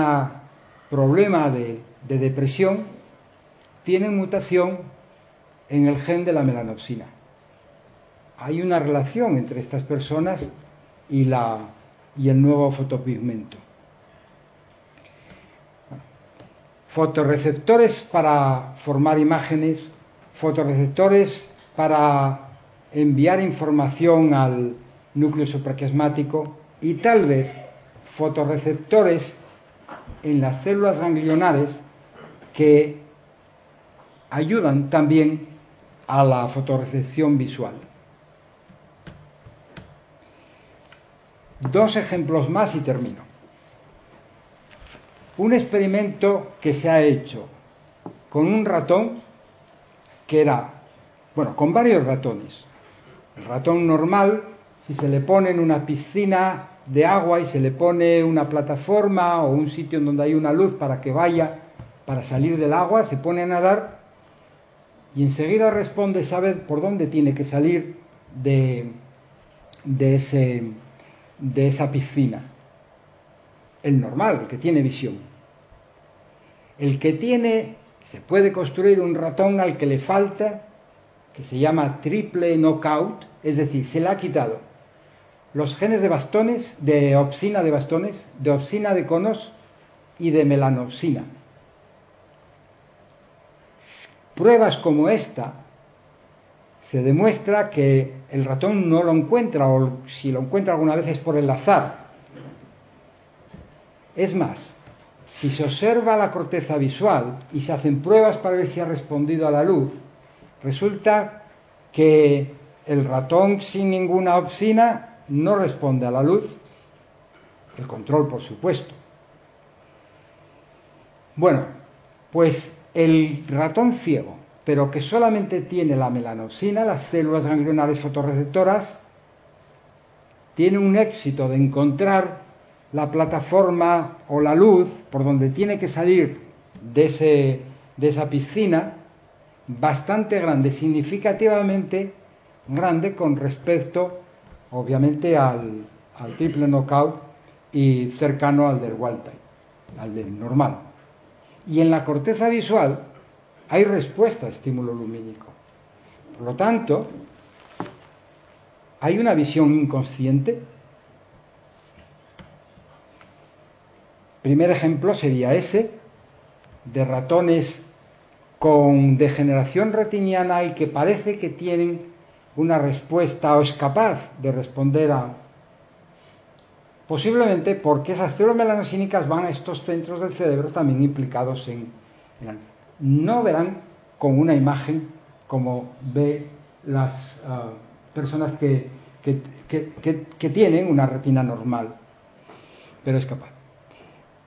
problema de, de depresión, tienen mutación en el gen de la melanopsina. Hay una relación entre estas personas y la y el nuevo fotopigmento. Fotoreceptores para formar imágenes, fotoreceptores para enviar información al núcleo supraquiasmático y tal vez fotoreceptores en las células ganglionares que ayudan también a la fotorecepción visual. Dos ejemplos más y termino. Un experimento que se ha hecho con un ratón que era, bueno, con varios ratones. El ratón normal, si se le pone en una piscina de agua y se le pone una plataforma o un sitio en donde hay una luz para que vaya, para salir del agua, se pone a nadar y enseguida responde, sabe por dónde tiene que salir de, de ese, de esa piscina. El normal, el que tiene visión. El que tiene, se puede construir un ratón al que le falta, que se llama triple knockout, es decir, se le ha quitado los genes de bastones, de opsina de bastones, de opsina de conos y de melanopsina. Pruebas como esta se demuestra que el ratón no lo encuentra o si lo encuentra alguna vez es por el azar. Es más, si se observa la corteza visual y se hacen pruebas para ver si ha respondido a la luz, resulta que el ratón sin ninguna opsina no responde a la luz, el control por supuesto. Bueno, pues el ratón ciego pero que solamente tiene la melanopsina, las células ganglionares fotorreceptoras, tiene un éxito de encontrar la plataforma o la luz por donde tiene que salir de, de esa piscina bastante grande, significativamente grande con respecto, obviamente, al, al triple knockout y cercano al del wild type, al del normal. Y en la corteza visual, hay respuesta a estímulo lumínico. Por lo tanto, hay una visión inconsciente. Primer ejemplo sería ese, de ratones con degeneración retiniana y que parece que tienen una respuesta o es capaz de responder a... Posiblemente porque esas células melanosínicas van a estos centros del cerebro también implicados en, en no verán con una imagen como ve las ah, personas que, que, tienen una retina normal, pero es capaz.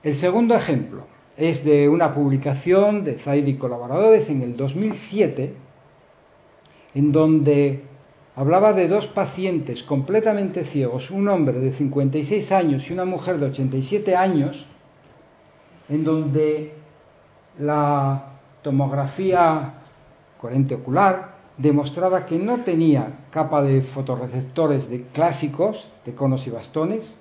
El segundo ejemplo es de una publicación de Zaid y colaboradores en el 2007, en donde hablaba de dos pacientes completamente ciegos, un hombre de 56 años y una mujer de 87 años, en donde la tomografía coherente ocular demostraba que no tenía capa de fotorreceptores de clásicos, de conos y bastones.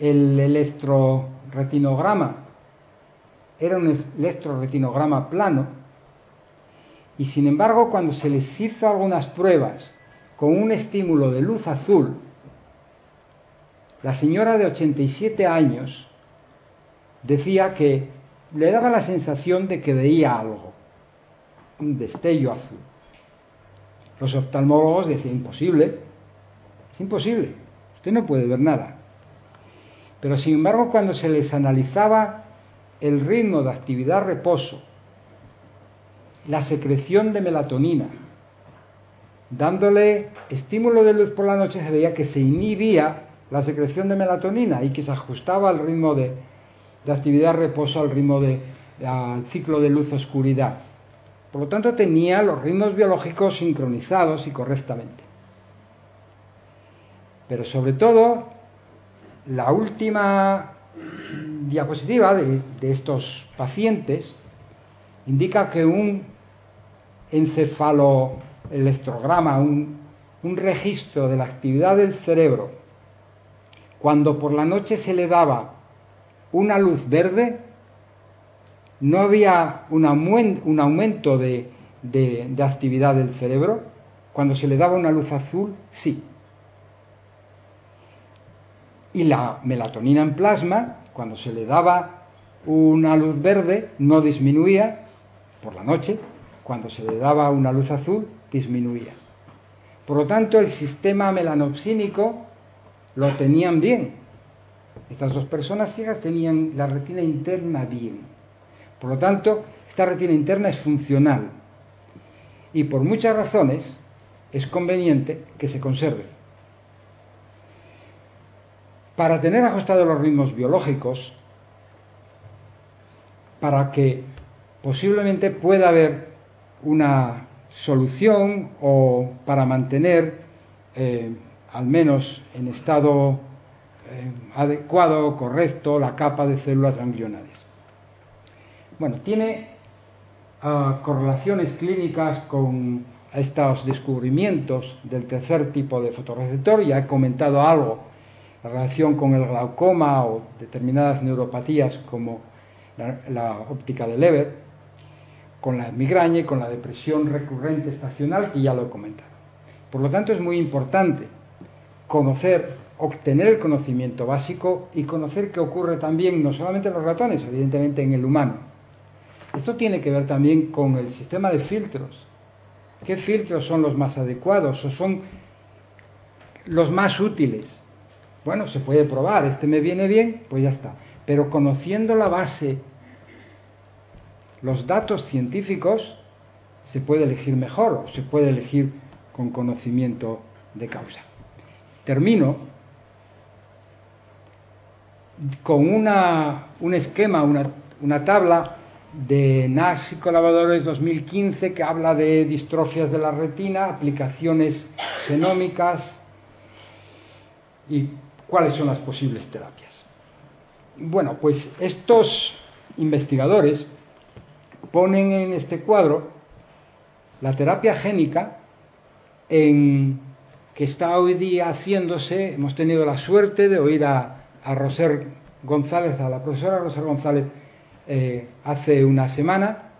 El electroretinograma era un electroretinograma plano y sin embargo cuando se les hizo algunas pruebas con un estímulo de luz azul la señora de 87 años decía que le daba la sensación de que veía algo, un destello azul. Los oftalmólogos decían, imposible, es imposible, usted no puede ver nada. Pero sin embargo, cuando se les analizaba el ritmo de actividad-reposo, la secreción de melatonina, dándole estímulo de luz por la noche, se veía que se inhibía la secreción de melatonina y que se ajustaba al ritmo de, actividad-reposo, al ritmo de, al ciclo de luz-oscuridad. Por lo tanto, tenía los ritmos biológicos sincronizados y correctamente. Pero sobre todo, la última diapositiva de, estos pacientes indica que un encefaloelectrograma, un, registro de la actividad del cerebro, cuando por la noche se le daba una luz verde, no había un, aumento de, de actividad del cerebro. Cuando se le daba una luz azul, sí. Y la melatonina en plasma, cuando se le daba una luz verde, no disminuía por la noche. Cuando se le daba una luz azul, disminuía. Por lo tanto, el sistema melanopsínico lo tenían bien. Estas dos personas ciegas tenían la retina interna bien. Por lo tanto, esta retina interna es funcional. Y por muchas razones es conveniente que se conserve. Para tener ajustados los ritmos biológicos, para que posiblemente pueda haber una solución o para mantener eh, al menos en estado eh, adecuado, correcto, la capa de células ganglionares. Bueno, tiene ah, correlaciones clínicas con estos descubrimientos del tercer tipo de fotorreceptor, ya he comentado algo, la relación con el glaucoma o determinadas neuropatías como la, óptica de Leber, con la migraña y con la depresión recurrente estacional, que ya lo he comentado. Por lo tanto, es muy importante conocer, obtener el conocimiento básico y conocer qué ocurre también no solamente en los ratones, evidentemente en el humano. Esto tiene que ver también con el sistema de filtros. ¿Qué filtros son los más adecuados o son los más útiles? Bueno, se puede probar, este me viene bien, pues ya está. Pero conociendo la base, los datos científicos, se puede elegir mejor o se puede elegir con conocimiento de causa. Termino con una, un esquema, una, una tabla de NAS y colaboradores 2015 que habla de distrofias de la retina, aplicaciones genómicas y cuáles son las posibles terapias. Bueno, pues estos investigadores ponen en este cuadro la terapia génica en que está hoy día haciéndose. Hemos tenido la suerte de oír a, Roser González, a la profesora Roser González, eh, hace una semana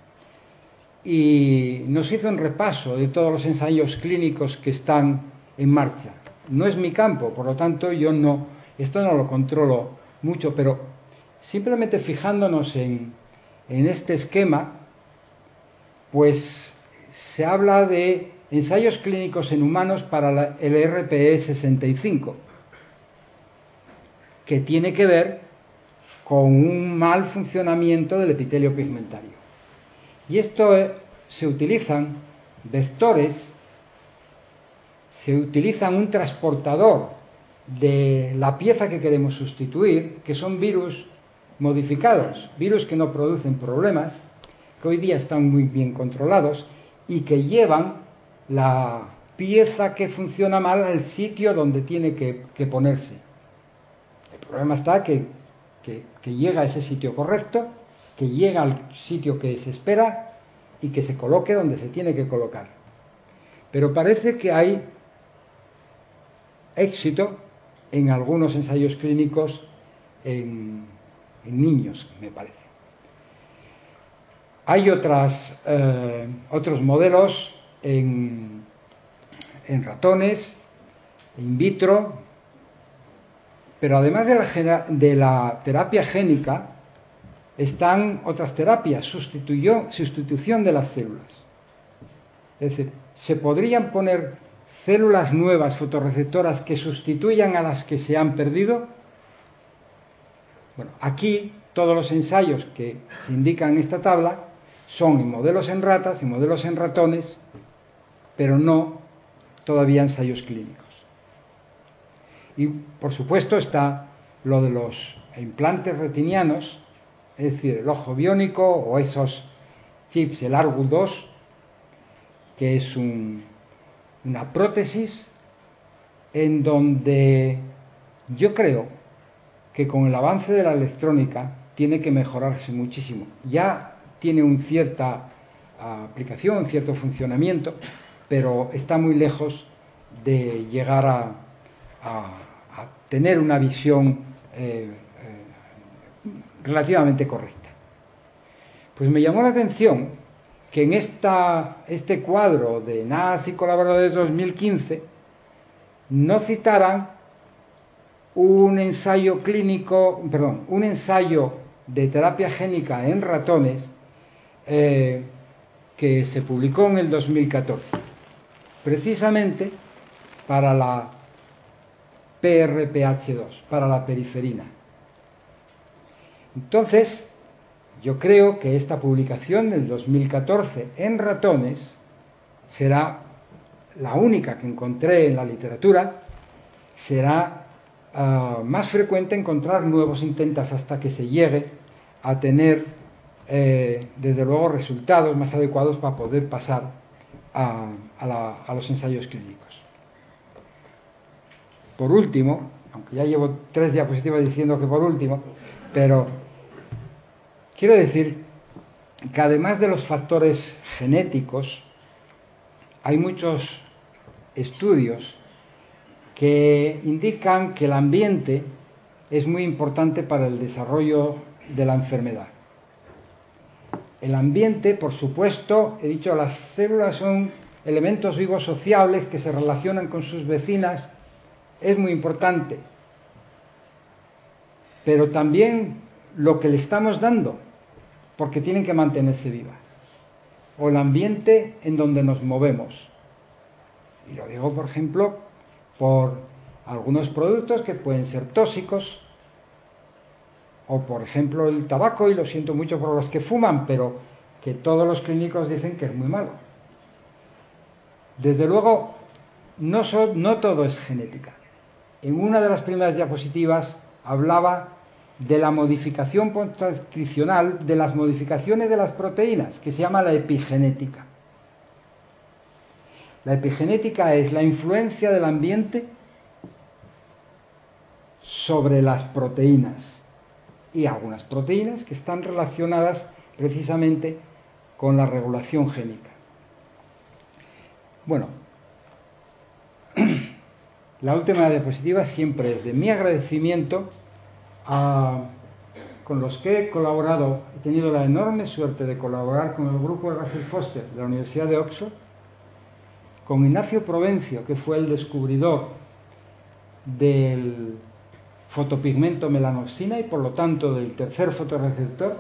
y nos hizo un repaso de todos los ensayos clínicos que están en marcha. No es mi campo, por lo tanto yo no, esto no lo controlo mucho, pero simplemente fijándonos en, en este esquema, pues se habla de ensayos clínicos en humanos para el RPE 65, que tiene que ver con un mal funcionamiento del epitelio pigmentario. Y esto eh, se utilizan vectores, se utilizan un transportador de la pieza que queremos sustituir, que son virus modificados, virus que no producen problemas, que hoy día están muy bien controlados y que llevan la pieza que funciona mal al sitio donde tiene que, ponerse. El problema está que, llega a ese sitio correcto, que llega al sitio que se espera y que se coloque donde se tiene que colocar. Pero parece que hay éxito en algunos ensayos clínicos en, niños, me parece. Hay otras, eh, otros modelos en, ratones, in vitro, Pero además de la terapia génica, están otras terapias, sustitución de las células. Es decir, se podrían poner células nuevas fotorreceptoras que sustituyan a las que se han perdido. Bueno, aquí todos los ensayos que se indican en esta tabla son en modelos en ratas, en modelos en ratones, pero no todavía ensayos clínicos. Y por supuesto está lo de los implantes retinianos, es decir, el ojo biónico o esos chips, el ARGU 2, que es una prótesis en donde yo creo que con el avance de la electrónica tiene que mejorarse muchísimo. Ya tiene una cierta aplicación, un cierto funcionamiento, pero está muy lejos de llegar a, tener una visión eh, eh, relativamente correcta. Pues me llamó la atención que en esta, este cuadro de NAS y colaboradores 2015 no citaran un ensayo clínico, perdón, un ensayo de terapia génica en ratones eh, que se publicó en el 2014, precisamente para la PRPH2, para la periferina. Entonces, yo creo que esta publicación del 2014 en ratones será la única que encontré en la literatura, será uh, más frecuente encontrar nuevos intentos hasta que se llegue a tener, eh, desde luego, resultados más adecuados para poder pasar a los ensayos clínicos. Por último, aunque ya llevo tres diapositivas diciendo que por último, pero quiero decir que además de los factores genéticos, hay muchos estudios que indican que el ambiente es muy importante para el desarrollo de la enfermedad. El ambiente, por supuesto, he dicho, las células son elementos vivos sociables que se relacionan con sus vecinas es muy importante, pero también lo que le estamos dando, porque tienen que mantenerse vivas, o el ambiente en donde nos movemos. Y lo digo, por ejemplo, por algunos productos que pueden ser tóxicos, o por ejemplo el tabaco, y lo siento mucho por los que fuman, pero que todos los clínicos dicen que es muy malo. Desde luego, no, no todo es genética en una de las primeras diapositivas hablaba de la modificación transcripcional de las modificaciones de las proteínas, que se llama la epigenética. La epigenética es la influencia del ambiente sobre las proteínas y algunas proteínas que están relacionadas precisamente con la regulación génica. Bueno, la última diapositiva siempre es de mi agradecimiento con los que he colaborado. He tenido la enorme suerte de colaborar con el grupo de Russell Foster de la Universidad de Oxford, con Ignacio Provencio, que fue el descubridor del fotopigmento melanoxina y por lo tanto del tercer fotorreceptor,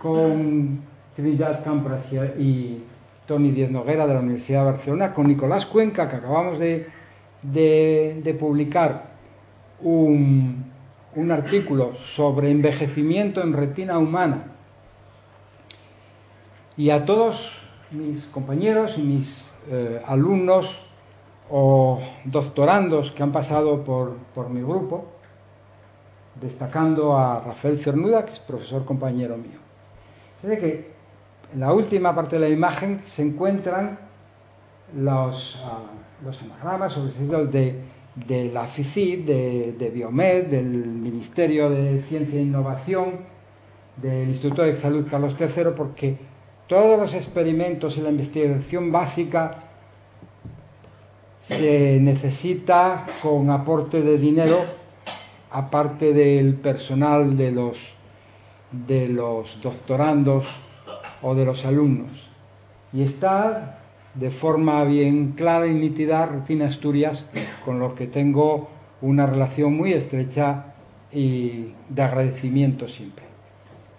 con Trinidad Campras y Tony Diez Noguera de la Universidad de Barcelona, con Nicolás Cuenca, que acabamos de, de, publicar un, artículo sobre envejecimiento en retina humana. Y a todos mis compañeros y mis eh, alumnos o doctorandos que han pasado por, por mi grupo, destacando a Rafael Cernuda, que es profesor compañero mío. Que en la última parte de la imagen se encuentran los, uh, los anagramas de, de la FICID, de, Biomed, del Ministerio de Ciencia e Innovación, del Instituto de Salud Carlos III, porque todos los experimentos y la investigación básica se necesita con aporte de dinero, aparte del personal de los, de los doctorandos o de los alumnos. Y está de forma bien clara y nítida Rutina Asturias, con lo que tengo una relación muy estrecha y de agradecimiento siempre.